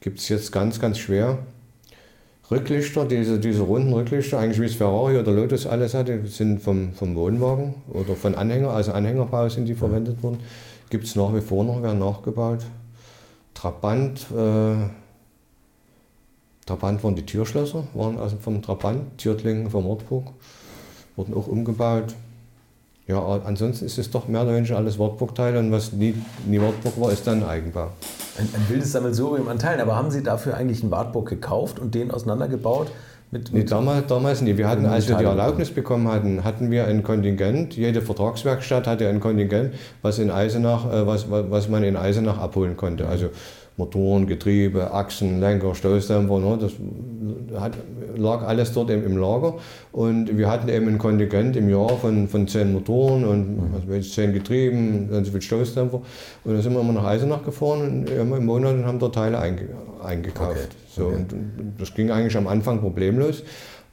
gibt es jetzt ganz, ganz schwer. Rücklichter, diese, diese runden Rücklichter, eigentlich wie es Ferrari oder Lotus alles hatte, sind vom, vom Wohnwagen oder von Anhänger, also Anhängerbau sind die verwendet worden. Gibt es nach wie vor noch, werden nachgebaut. Trabant, äh, Trabant waren die Türschlösser, waren also vom Trabant, Türklingen vom Ortburg, wurden auch umgebaut. Ja, ansonsten ist es doch mehr oder weniger alles Wartburg-Teile und was nie, nie Wartburg war, ist dann Eigenbau. Ein, ein wildes Sammelsurium an Teilen, aber haben Sie dafür eigentlich einen Wartburg gekauft und den auseinandergebaut? Mit, mit nee, damals, damals nicht. Wir hatten, als wir die Erlaubnis bekommen hatten, hatten wir ein Kontingent. Jede Vertragswerkstatt hatte ein Kontingent, was, in Eisenach, äh, was, was man in Eisenach abholen konnte. Also Motoren, Getriebe, Achsen, Lenker, Stoßdämpfer. Ne? Das hat, lag alles dort im, im, Lager. Und wir hatten eben ein Kontingent im Jahr von, von zehn Motoren und also zehn Getrieben, dann so viel Stoßdämpfer. Und dann sind wir immer nach Eisenach gefahren und im Monat und haben dort Teile einge, eingekauft. Okay. So, okay. Und, und das ging eigentlich am Anfang problemlos.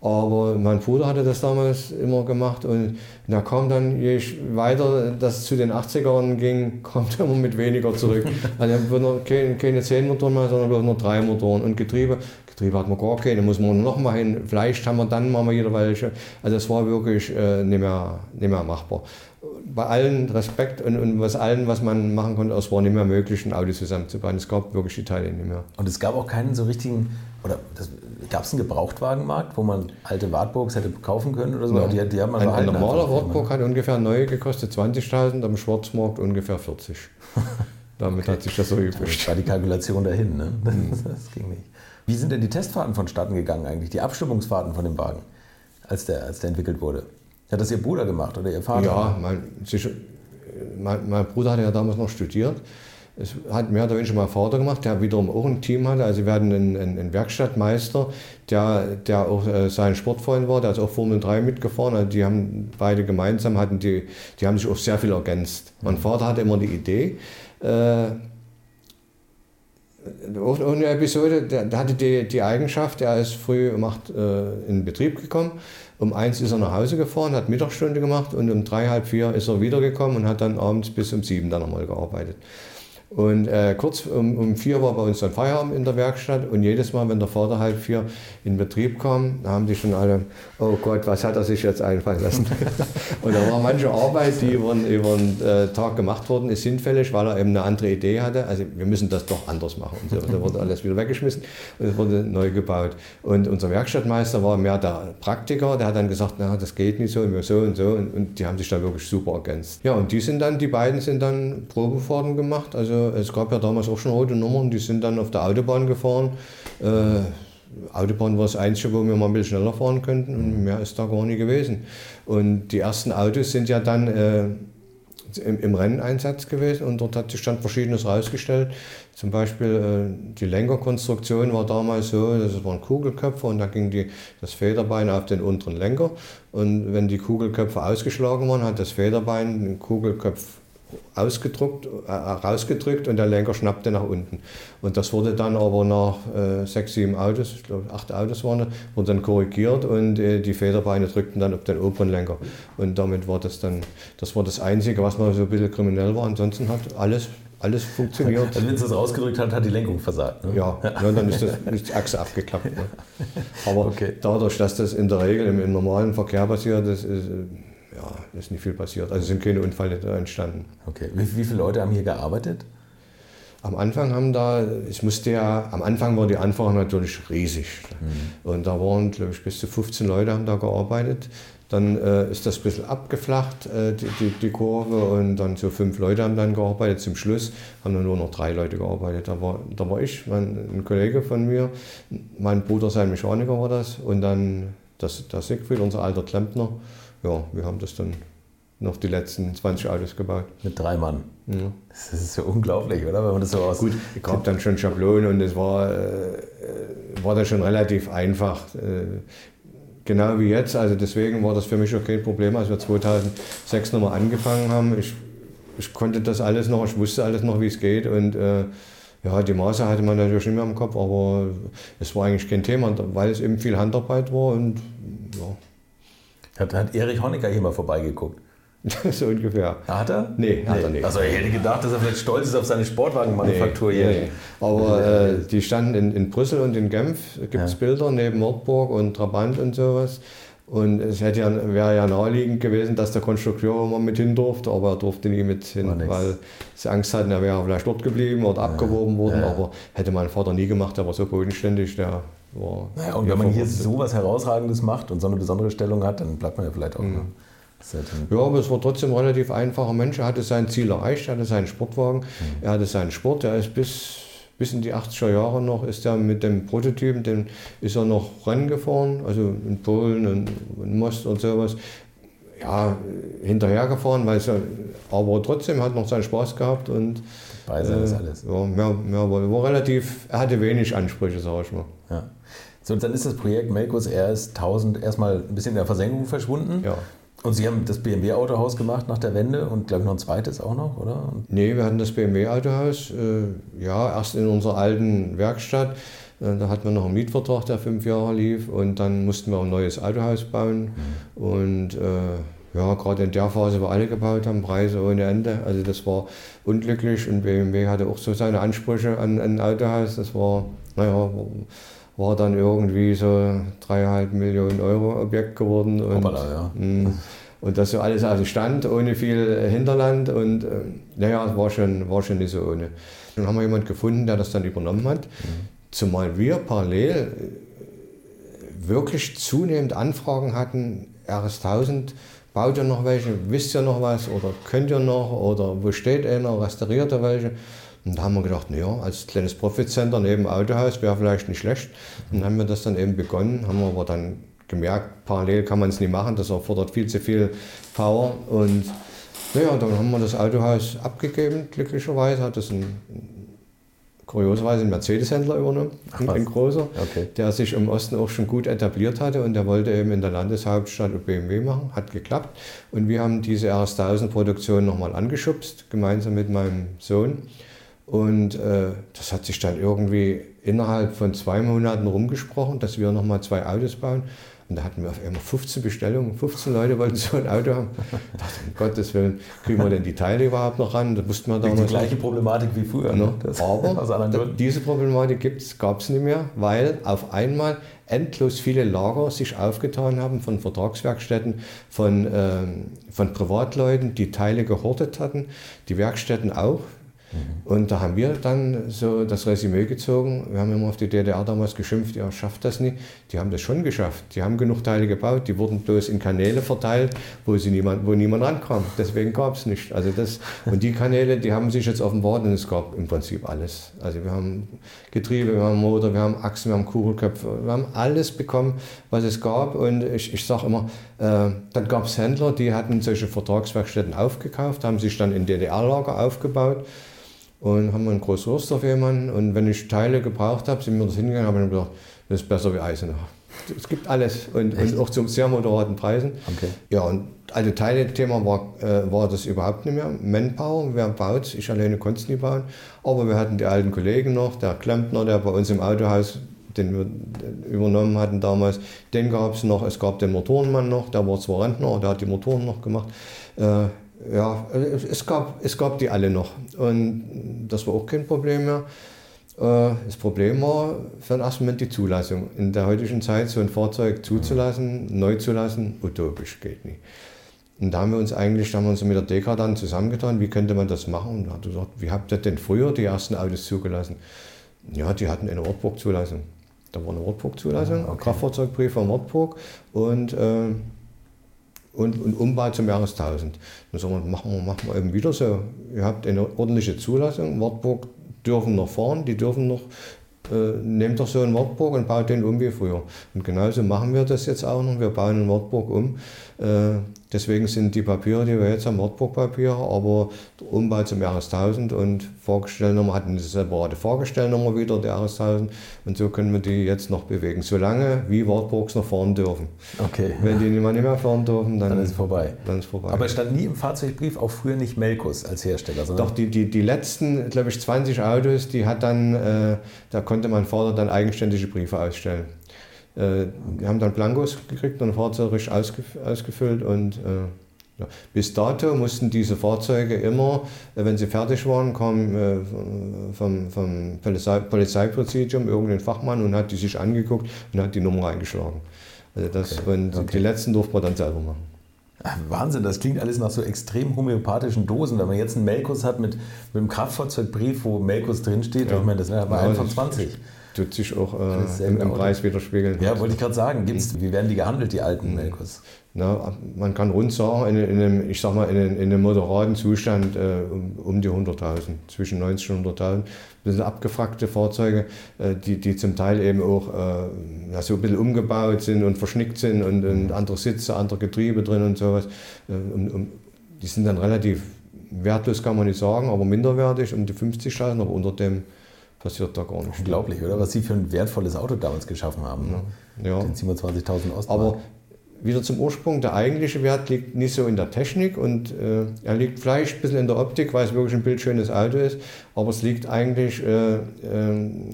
Aber mein Bruder hatte das damals immer gemacht und da kam dann, je weiter das zu den 80ern ging, kommt er immer mit weniger zurück. Also er nur keine, keine 10 Motoren mehr, sondern bloß nur drei Motoren und Getriebe. Getriebe hat man gar keine, muss man noch mal hin. Vielleicht haben wir dann mal wieder welche. Also es war wirklich äh, nicht, mehr, nicht mehr machbar. Bei allen Respekt und, und was allen, was man machen konnte, es war nicht mehr möglich, ein Auto zusammenzubauen. Es gab wirklich die Teile nicht mehr. Und es gab auch keinen so richtigen, oder gab es einen Gebrauchtwagenmarkt, wo man alte Wartburgs hätte kaufen können oder so? Ja. Die, die haben ein, ein normaler Wartburg hat ungefähr neu gekostet 20.000, am Schwarzmarkt ungefähr 40. Damit okay. hat sich das so übrig. Das war die Kalkulation dahin, ne? Das, das ging nicht. Wie sind denn die Testfahrten vonstatten gegangen eigentlich, die Abstimmungsfahrten von dem Wagen, als der, als der entwickelt wurde? Hat das Ihr Bruder gemacht oder Ihr Vater? Ja, mein, mein, mein Bruder hatte ja damals noch studiert. Es hat mehr oder weniger mein Vater gemacht, der wiederum auch ein Team hatte. Also wir hatten einen, einen Werkstattmeister, der, der auch äh, sein Sportfreund war, der ist auch Formel 3 mitgefahren. Also die haben beide gemeinsam, hatten die, die haben sich auch sehr viel ergänzt. Mein Vater hatte immer die Idee, äh, eine Episode, der, hatte die, die Eigenschaft, er ist früh um 8 äh, in Betrieb gekommen, um 1 ist er nach Hause gefahren, hat Mittagsstunde gemacht und um 3, halb 4 ist er wiedergekommen und hat dann abends bis um 7 dann nochmal gearbeitet. Und äh, kurz um, um vier war bei uns dann Feierabend in der Werkstatt und jedes Mal, wenn der Vater halb vier in Betrieb kam, haben die schon alle, oh Gott, was hat er sich jetzt einfallen lassen? und da war manche Arbeit, die über, über den äh, Tag gemacht worden ist, hinfällig, weil er eben eine andere Idee hatte. Also wir müssen das doch anders machen. Und so, da wurde alles wieder weggeschmissen und es wurde neu gebaut. Und unser Werkstattmeister war mehr der Praktiker, der hat dann gesagt, na, das geht nicht so und so und so. Und, und die haben sich da wirklich super ergänzt. Ja, und die sind dann, die beiden sind dann Probefahrten gemacht. Also es gab ja damals auch schon rote Nummern, die sind dann auf der Autobahn gefahren. Äh, Autobahn war das Einzige, wo wir mal ein bisschen schneller fahren könnten und mehr ist da gar nicht gewesen. Und die ersten Autos sind ja dann äh, im, im Renneinsatz gewesen und dort hat sich dann Verschiedenes rausgestellt. Zum Beispiel äh, die Lenkerkonstruktion war damals so, das waren Kugelköpfe und da ging die, das Federbein auf den unteren Lenker und wenn die Kugelköpfe ausgeschlagen waren, hat das Federbein den Kugelkopf ausgedruckt, äh, rausgedrückt und der Lenker schnappte nach unten. Und das wurde dann aber nach äh, sechs, sieben Autos, ich glaube acht Autos waren das, wurde dann korrigiert und äh, die Federbeine drückten dann auf den oberen Lenker. Und damit war das dann, das war das Einzige, was mal so ein bisschen kriminell war. Ansonsten hat alles alles funktioniert. Also wenn es das rausgedrückt hat, hat die Lenkung versagt. Ne? Ja, ja, dann ist, das, ist die Achse abgeklappt. Ne? Aber okay. dadurch, dass das in der Regel im, im normalen Verkehr passiert, das ist, ja, ist nicht viel passiert. Also sind keine Unfälle entstanden. Okay. Wie, wie viele Leute haben hier gearbeitet? Am Anfang haben da, ich musste ja, am Anfang war die Anfrage natürlich riesig. Mhm. Und da waren, glaube ich, bis zu 15 Leute haben da gearbeitet. Dann äh, ist das ein bisschen abgeflacht, äh, die, die, die, Kurve, und dann so fünf Leute haben dann gearbeitet. Zum Schluss haben dann nur noch drei Leute gearbeitet. Da war, da war ich, mein, ein Kollege von mir, mein Bruder, sein Mechaniker war das, und dann das, der Siegfried, unser alter Klempner ja, wir haben das dann noch die letzten 20 Autos gebaut. Mit drei Mann. Ja. Das ist so unglaublich, oder? Wenn man das so aus. Gut, es gab dann schon Schablonen und es war, äh, war da schon relativ einfach. Äh, genau wie jetzt. Also deswegen war das für mich auch kein Problem, als wir 2006 nochmal angefangen haben. Ich, ich konnte das alles noch, ich wusste alles noch, wie es geht und äh, ja, die Maße hatte man natürlich nicht mehr im Kopf, aber es war eigentlich kein Thema, weil es eben viel Handarbeit war und ja. Hat, hat Erich Honecker hier mal vorbeigeguckt? so ungefähr. Hat er? Nee, hat nee. er nicht. Also ich hätte gedacht, dass er vielleicht stolz ist auf seine Sportwagenmanufaktur nee, hier. Nee. Aber äh, die standen in, in Brüssel und in Genf, gibt es ja. Bilder neben Nordburg und Trabant und sowas. Und es hätte ja, wäre ja naheliegend gewesen, dass der Konstrukteur mal mit hin durfte, aber er durfte nie mit hin, weil sie Angst hatten, er wäre vielleicht dort geblieben oder ja. abgeworben worden. Ja. Aber hätte mein Vater nie gemacht, der war so bodenständig, der war. Naja, und wenn man hier so was Herausragendes macht und so eine besondere Stellung hat, dann bleibt man ja vielleicht auch. Mhm. Ne? Ja, aber es war trotzdem ein relativ einfacher Mensch. Er hatte sein Ziel erreicht, er hatte seinen Sportwagen, mhm. er hatte seinen Sport. Er ist bis, bis in die 80er Jahre noch, ist er mit dem Prototypen, den ist er noch Rennen gefahren, also in Polen und in Most und sowas. Ja, hinterhergefahren, weil es ja, aber trotzdem hat noch seinen Spaß gehabt und Beisein äh, ist alles. Ja, mehr, mehr war, war relativ, er hatte wenig Ansprüche, sag ich mal. Ja. So, und dann ist das Projekt Melkus RS 1000 erstmal ein bisschen in der Versenkung verschwunden. Ja. Und Sie haben das BMW-Autohaus gemacht nach der Wende und glaube ich noch ein zweites auch noch, oder? Nee, wir hatten das BMW-Autohaus, äh, ja, erst in unserer alten Werkstatt. Äh, da hatten wir noch einen Mietvertrag, der fünf Jahre lief und dann mussten wir ein neues Autohaus bauen. Mhm. Und äh, ja, gerade in der Phase, wo alle gebaut haben, Preise ohne Ende. Also das war unglücklich und BMW hatte auch so seine Ansprüche an, an ein Autohaus. Das war, naja, war dann irgendwie so dreieinhalb Millionen Euro Objekt geworden. Und, Hoppala, ja. Mh, Und das so alles dem Stand, ohne viel Hinterland. Und äh, naja, war schon, war schon nicht so ohne. Dann haben wir jemanden gefunden, der das dann übernommen hat. Mhm. Zumal wir parallel wirklich zunehmend Anfragen hatten, RS1000, baut ihr noch welche, wisst ihr noch was oder könnt ihr noch oder wo steht einer, restauriert ihr welche? Und da haben wir gedacht, naja, als kleines Profitcenter neben Autohaus wäre vielleicht nicht schlecht. Und dann haben wir das dann eben begonnen, haben wir aber dann gemerkt, parallel kann man es nicht machen, das erfordert viel zu viel Power. Und naja, dann haben wir das Autohaus abgegeben, glücklicherweise hat das ein kurioserweise einen Mercedes-Händler übernommen, Ach, ein, großer, okay. der sich im Osten auch schon gut etabliert hatte und der wollte eben in der Landeshauptstadt BMW machen, hat geklappt. Und wir haben diese RS1000-Produktion nochmal angeschubst, gemeinsam mit meinem Sohn. Und äh, das hat sich dann irgendwie innerhalb von zwei Monaten rumgesprochen, dass wir nochmal zwei Autos bauen. Und da hatten wir auf einmal 15 Bestellungen, 15 Leute wollten so ein Auto haben. Ich dachte, um Gottes Willen, kriegen wir denn die Teile überhaupt noch ran? Das wusste man damals. Die gleiche Problematik wie früher. Ne? Aber diese Problematik gab es nicht mehr, weil auf einmal endlos viele Lager sich aufgetan haben von Vertragswerkstätten, von, ähm, von Privatleuten, die Teile gehortet hatten, die Werkstätten auch. Und da haben wir dann so das Resümee gezogen. Wir haben immer auf die DDR damals geschimpft, ihr schafft das nicht. Die haben das schon geschafft. Die haben genug Teile gebaut, die wurden bloß in Kanäle verteilt, wo, sie niemand, wo niemand rankam. Deswegen gab es nicht. Also das, und die Kanäle, die haben sich jetzt offenbart und es gab im Prinzip alles. Also wir haben Getriebe, wir haben Motor, wir haben Achsen, wir haben Kugelköpfe, wir haben alles bekommen, was es gab. Und ich, ich sage immer, äh, dann gab es Händler, die hatten solche Vertragswerkstätten aufgekauft, haben sich dann in DDR-Lager aufgebaut und haben einen Großwurst auf jemanden. Und wenn ich Teile gebraucht habe, sind wir das hingegangen und haben gedacht, das ist besser wie Eisenach. Es gibt alles und, und, auch zu sehr moderaten Preisen. Okay. Ja, und alte Teile-Thema war, äh, war das überhaupt nicht mehr. Manpower, wer baut, ich alleine konnte es nie bauen. Aber wir hatten die alten Kollegen noch, der Klempner, der bei uns im Autohaus den wir übernommen hatten damals, den gab es noch. Es gab den Motorenmann noch, der war zwar Rentner, der hat die Motoren noch gemacht. Äh, ja, es gab, es gab die alle noch. Und das war auch kein Problem mehr. Äh, das Problem war für den ersten Moment die Zulassung. In der heutigen Zeit so ein Fahrzeug zuzulassen, neu zu lassen, utopisch geht nicht. Und da haben wir uns eigentlich, da haben wir uns mit der DK dann zusammengetan, wie könnte man das machen? Und da hat gesagt, wie habt ihr denn früher die ersten Autos zugelassen? Ja, die hatten eine Wartburg-Zulassung. Da war eine Wartburg-Zulassung, ah, okay. Kraftfahrzeugbrief von Wartburg und äh, und, und Umbau zum Jahrestausend. Dann sagen wir, machen wir, machen wir eben wieder so. Ihr habt eine ordentliche Zulassung, Wartburg dürfen noch fahren, die dürfen noch, äh, nehmt doch so einen Wartburg und baut den um wie früher. Und genauso machen wir das jetzt auch noch. Wir bauen einen Wartburg um. Äh, Deswegen sind die Papiere, die wir jetzt haben, Wortbuchpapiere, aber der Umbau zum RS1000 und Fahrgestellnummer hatten eine separate Fahrgestellnummer wieder, der RS1000. Und so können wir die jetzt noch bewegen, solange wie Wartburgs noch fahren dürfen. Okay. Wenn die nicht mehr fahren dürfen, dann, dann ist es vorbei. Dann ist vorbei. Aber es stand nie im Fahrzeugbrief, auch früher nicht Melkus als Hersteller. Doch, die, die, die letzten, glaube ich, 20 Autos, die hat dann, äh, da konnte mein Vater dann eigenständige Briefe ausstellen. Äh, wir haben dann Blankos gekriegt und Fahrzeug richtig ausgefüllt und äh, ja. Bis dato mussten diese Fahrzeuge immer, äh, wenn sie fertig waren, kam äh, vom, vom Polizei, Polizeipräsidium irgendein Fachmann und hat die sich angeguckt und hat die Nummer eingeschlagen. Also das, okay. Und okay. die letzten durfte man dann selber machen. Wahnsinn, das klingt alles nach so extrem homöopathischen Dosen. Wenn man jetzt einen Melkus hat mit, mit einem Kraftfahrzeugbrief, wo Melkus drinsteht, ja. ich meine, das wäre bei ja, einem von 20 tut sich auch äh, im, im Preis widerspiegeln. Ja, wollte ich gerade sagen. Gibt's, mhm. wie werden die gehandelt, die alten mhm. Melkos? Na, man kann rund sagen, in, in, einem, ich sag mal, in, in einem moderaten Zustand äh, um, um, die 100.000, zwischen 90 und 100.000. Das sind abgefragte Fahrzeuge, äh, die, die zum Teil eben auch äh, so ein bisschen umgebaut sind und verschnickt sind und, und andere Sitze, andere Getriebe drin und sowas. Äh, um, um, die sind dann relativ wertlos, kann man nicht sagen, aber minderwertig, um die 50.000, aber unter dem passiert da gar nichts. Unglaublich, oder? Was Sie für ein wertvolles Auto damals geschaffen haben. Ne? Ja. Den 27.000 Ostmark. Aber wieder zum Ursprung, der eigentliche Wert liegt nicht so in der Technik und äh, er liegt vielleicht ein bisschen in der Optik, weil es wirklich ein bildschönes Auto ist, aber es liegt eigentlich äh, äh,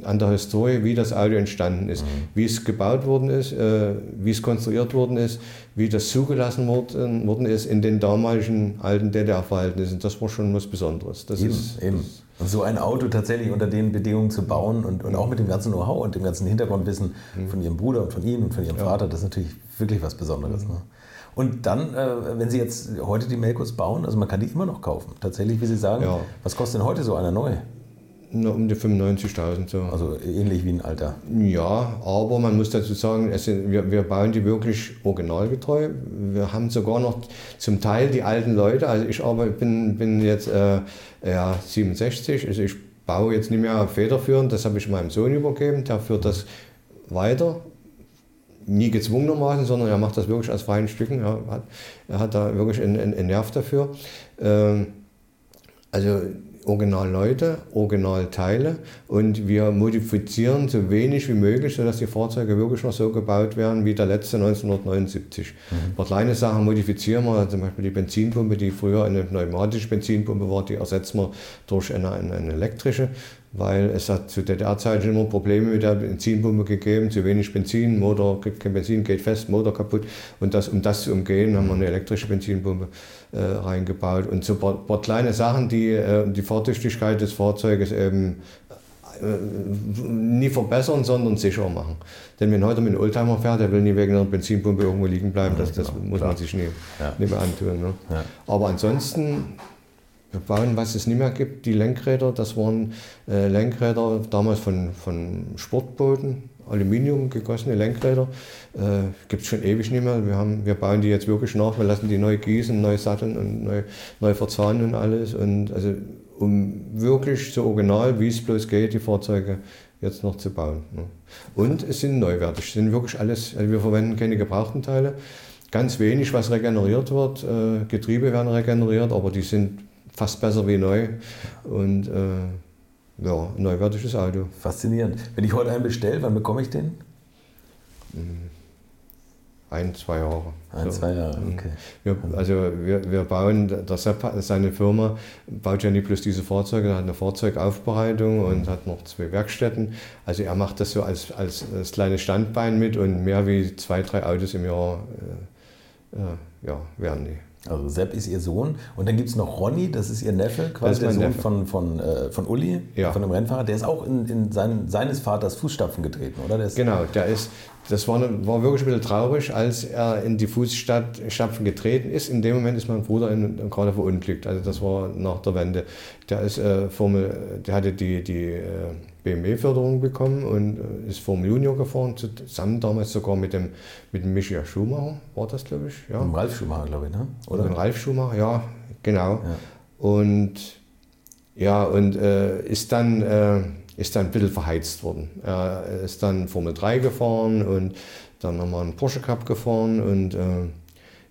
an der Historie, wie das Auto entstanden ist, mhm. wie es gebaut worden ist, äh, wie es konstruiert worden ist, wie das zugelassen worden, worden ist in den damaligen alten DDR-Verhältnissen. Das war schon was Besonderes. Das eben, ist, eben. Und so ein Auto tatsächlich unter den Bedingungen zu bauen und, und auch mit dem ganzen Know-how und dem ganzen Hintergrundwissen mhm. von Ihrem Bruder und von Ihnen und von Ihrem ja. Vater, das ist natürlich wirklich was Besonderes. Ne? Und dann, äh, wenn Sie jetzt heute die Melkos bauen, also man kann die immer noch kaufen, tatsächlich, wie Sie sagen. Ja. Was kostet denn heute so einer neu? Nur um die 95.000 so. Also ähnlich wie ein alter. Ja, aber man muss dazu sagen, es wir, wir bauen die wirklich originalgetreu. Wir haben sogar noch zum Teil die alten Leute, also ich aber bin, bin jetzt äh, ja, 67, also ich baue jetzt nicht mehr federführend, das habe ich meinem Sohn übergeben, der führt das weiter. Nie gezwungenermaßen, sondern er macht das wirklich aus freien Stücken. Er hat, er hat da wirklich einen, einen Nerv dafür. Ähm, also Originalleute, Originalteile und wir modifizieren so wenig wie möglich, sodass die Fahrzeuge wirklich noch so gebaut werden wie der letzte 1979. Mhm. Ein paar kleine Sachen modifizieren wir, zum Beispiel die Benzinpumpe, die früher eine pneumatische Benzinpumpe war, die ersetzen wir durch eine, eine, eine elektrische weil es hat zu DDR-Zeiten immer Probleme mit der Benzinpumpe gegeben, zu wenig Benzin, Motor kriegt kein Benzin, geht fest, Motor kaputt. Und das, um das zu umgehen, haben wir eine elektrische Benzinpumpe äh, reingebaut. Und so ein paar, paar, kleine Sachen, die äh, die Fahrtüchtigkeit des Fahrzeuges eben äh, nie verbessern, sondern sicher machen. Denn wenn heute mit einem Oldtimer fährt, der will nie wegen einer Benzinpumpe irgendwo liegen bleiben, das, das muss man sich nie, ja. nie mehr antun. Ne? Ja. Aber ansonsten wir bauen, was es nicht mehr gibt, die Lenkräder. Das waren äh, Lenkräder damals von, von Sportbooten, Aluminium gegossene Lenkräder. Äh, gibt es schon ewig nicht mehr. Wir, haben, wir bauen die jetzt wirklich nach. Wir lassen die neu gießen, neu satteln und neu, neu verzahnen und alles. Und also, um wirklich so original, wie es bloß geht, die Fahrzeuge jetzt noch zu bauen. Ne? Und es sind neuwertig. Es sind wirklich alles, also wir verwenden keine gebrauchten Teile. Ganz wenig, was regeneriert wird. Äh, Getriebe werden regeneriert, aber die sind fast besser wie neu. Und äh, ja, neuwertiges Auto. Faszinierend. Wenn ich heute einen bestelle, wann bekomme ich den? Hm. Ein, zwei Jahre. Ein, so. zwei Jahre, hm. okay. Wir, also wir, wir bauen, der Sepp, seine Firma baut ja nicht bloß diese Fahrzeuge, er hat eine Fahrzeugaufbereitung und hat noch zwei Werkstätten. Also er macht das so als, als, als kleines Standbein mit und mehr wie zwei, drei Autos im Jahr äh, äh, ja, werden die. Also Sepp ist ihr Sohn. Und dann gibt es noch Ronny, das ist ihr Neffe, quasi der Sohn Neffe. von, von, äh, von Uli, ja. von dem Rennfahrer. Der ist auch in, in seinen, seines Vaters Fußstapfen getreten, oder? Der genau, der ist, das war, war wirklich ein bisschen traurig, als er in die Fußstapfen getreten ist. In dem Moment ist mein Bruder in, in, gerade verunglückt. Also das war nach der Wende. Der, ist, äh, Formel, der hatte die, die äh, BMW-Förderung bekommen und äh, ist Formel Junior gefahren, zusammen damals sogar mit dem, mit dem Michael Schumacher, war das, glaube ich. Ja. Mit Ralf Schumacher, glaube ich, ne? Oder? Mit Ralf Schumacher, ja, genau. Ja. Und ja, und äh, ist dann. Äh, ist dann ein bisschen verheizt worden. Er ist dann Formel 3 gefahren und dann nochmal einen Porsche Cup gefahren und äh,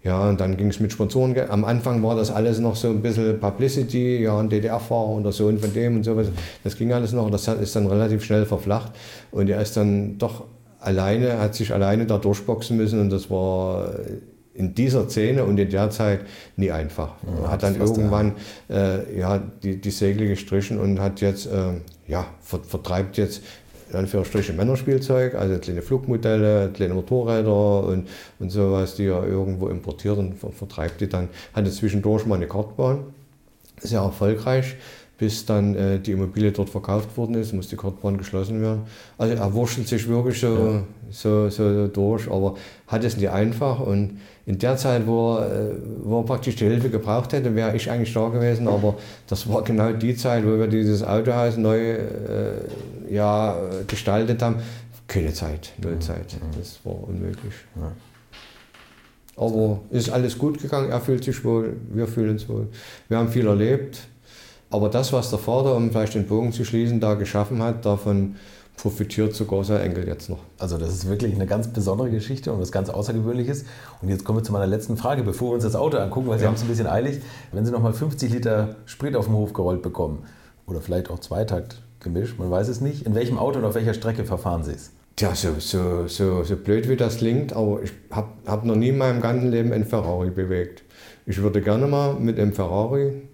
ja, und dann ging es mit Sponsoren. Am Anfang war das alles noch so ein bisschen Publicity, ja, ein DDR-Fahrer und der Sohn von dem und sowas. Das ging alles noch, das ist dann relativ schnell verflacht. Und er ist dann doch alleine, hat sich alleine da durchboxen müssen und das war in dieser Szene und in der Zeit nie einfach. Ja, hat dann irgendwann äh, ja, die, die Segel gestrichen und hat jetzt, äh, ja, vertreibt jetzt in Anführungsstrichen Männerspielzeug, also kleine Flugmodelle, kleine Motorräder und, und sowas, die er irgendwo importiert und vertreibt die dann. Hatte zwischendurch mal eine Kartbahn, sehr erfolgreich, bis dann äh, die Immobilie dort verkauft worden ist, muss die Kartbahn geschlossen werden. Also er wurschtelt sich wirklich so, ja. so, so durch, aber hat es nicht einfach und in der Zeit, wo er, äh, wo er praktisch die Hilfe gebraucht hätte, wäre ich eigentlich da gewesen, aber das war genau die Zeit, wo wir dieses Autohaus neu äh, ja, gestaltet haben. Keine Zeit, null Zeit. Das war unmöglich. Aber ist alles gut gegangen, er fühlt sich wohl, wir fühlen uns wohl. Wir haben viel erlebt, aber das, was der Vater, um vielleicht den Bogen zu schließen, da geschaffen hat, davon profitiert sogar sein Enkel jetzt noch. Also das ist wirklich eine ganz besondere Geschichte und was ganz Außergewöhnliches. Und jetzt kommen wir zu meiner letzten Frage, bevor wir uns das Auto angucken, weil Sie haben es ein bisschen eilig. Wenn Sie nochmal 50 Liter Sprit auf dem Hof gerollt bekommen oder vielleicht auch Zweitakt gemischt, man weiß es nicht, in welchem Auto und auf welcher Strecke verfahren Sie es? Tja, so, so, so, so blöd wie das klingt, aber ich habe hab noch nie in meinem ganzen Leben einen Ferrari bewegt. Ich würde gerne mal mit einem Ferrari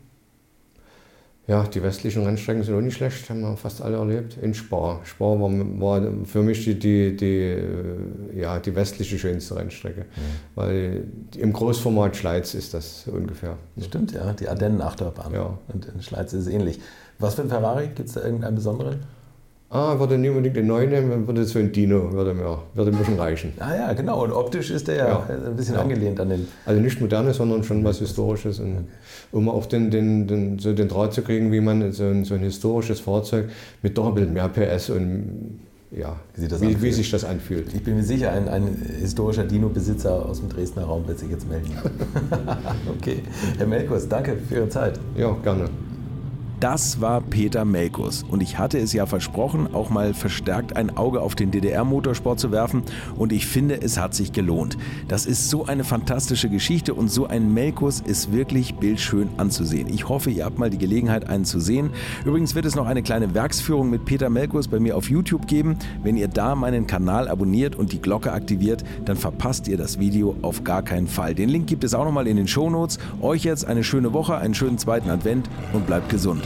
ja, die westlichen Rennstrecken sind auch nicht schlecht, haben wir fast alle erlebt. In Spa. Spa war, war für mich die, die, die, äh, ja, die westliche schönste Rennstrecke. Mhm. Weil im Großformat Schleiz ist das ungefähr. Stimmt, ja, die Ardennen-Achterbahn. Ja. Und in Schleiz ist es ähnlich. Was für ein Ferrari? Gibt es da irgendeinen besonderen? Ah, würde nicht unbedingt den neu nehmen, dann würde so ein Dino, würde mir, würde mir schon reichen. Ah ja, genau. Und optisch ist der ja, Ja. ein bisschen Ja. angelehnt an den. Also nicht modernes, sondern schon was Historisches. Und um auch den, den, den, so den Draht zu kriegen, wie man so ein, so ein historisches Fahrzeug mit doch ein bisschen mehr PS und ja, Wie sich das wie, wie anfühlt. sich das anfühlt. Ich bin mir sicher, ein, ein historischer Dino-Besitzer aus dem Dresdner Raum wird sich jetzt melden. okay. Herr Melkus, danke für Ihre Zeit. Ja, gerne. Das war Peter Melkus und ich hatte es ja versprochen, auch mal verstärkt ein Auge auf den DDR-Motorsport zu werfen und ich finde, es hat sich gelohnt. Das ist so eine fantastische Geschichte und so ein Melkus ist wirklich bildschön anzusehen. Ich hoffe, ihr habt mal die Gelegenheit, einen zu sehen. Übrigens wird es noch eine kleine Werksführung mit Peter Melkus bei mir auf YouTube geben. Wenn ihr da meinen Kanal abonniert und die Glocke aktiviert, dann verpasst ihr das Video auf gar keinen Fall. Den Link gibt es auch nochmal in den Shownotes. Euch jetzt eine schöne Woche, einen schönen zweiten Advent und bleibt gesund.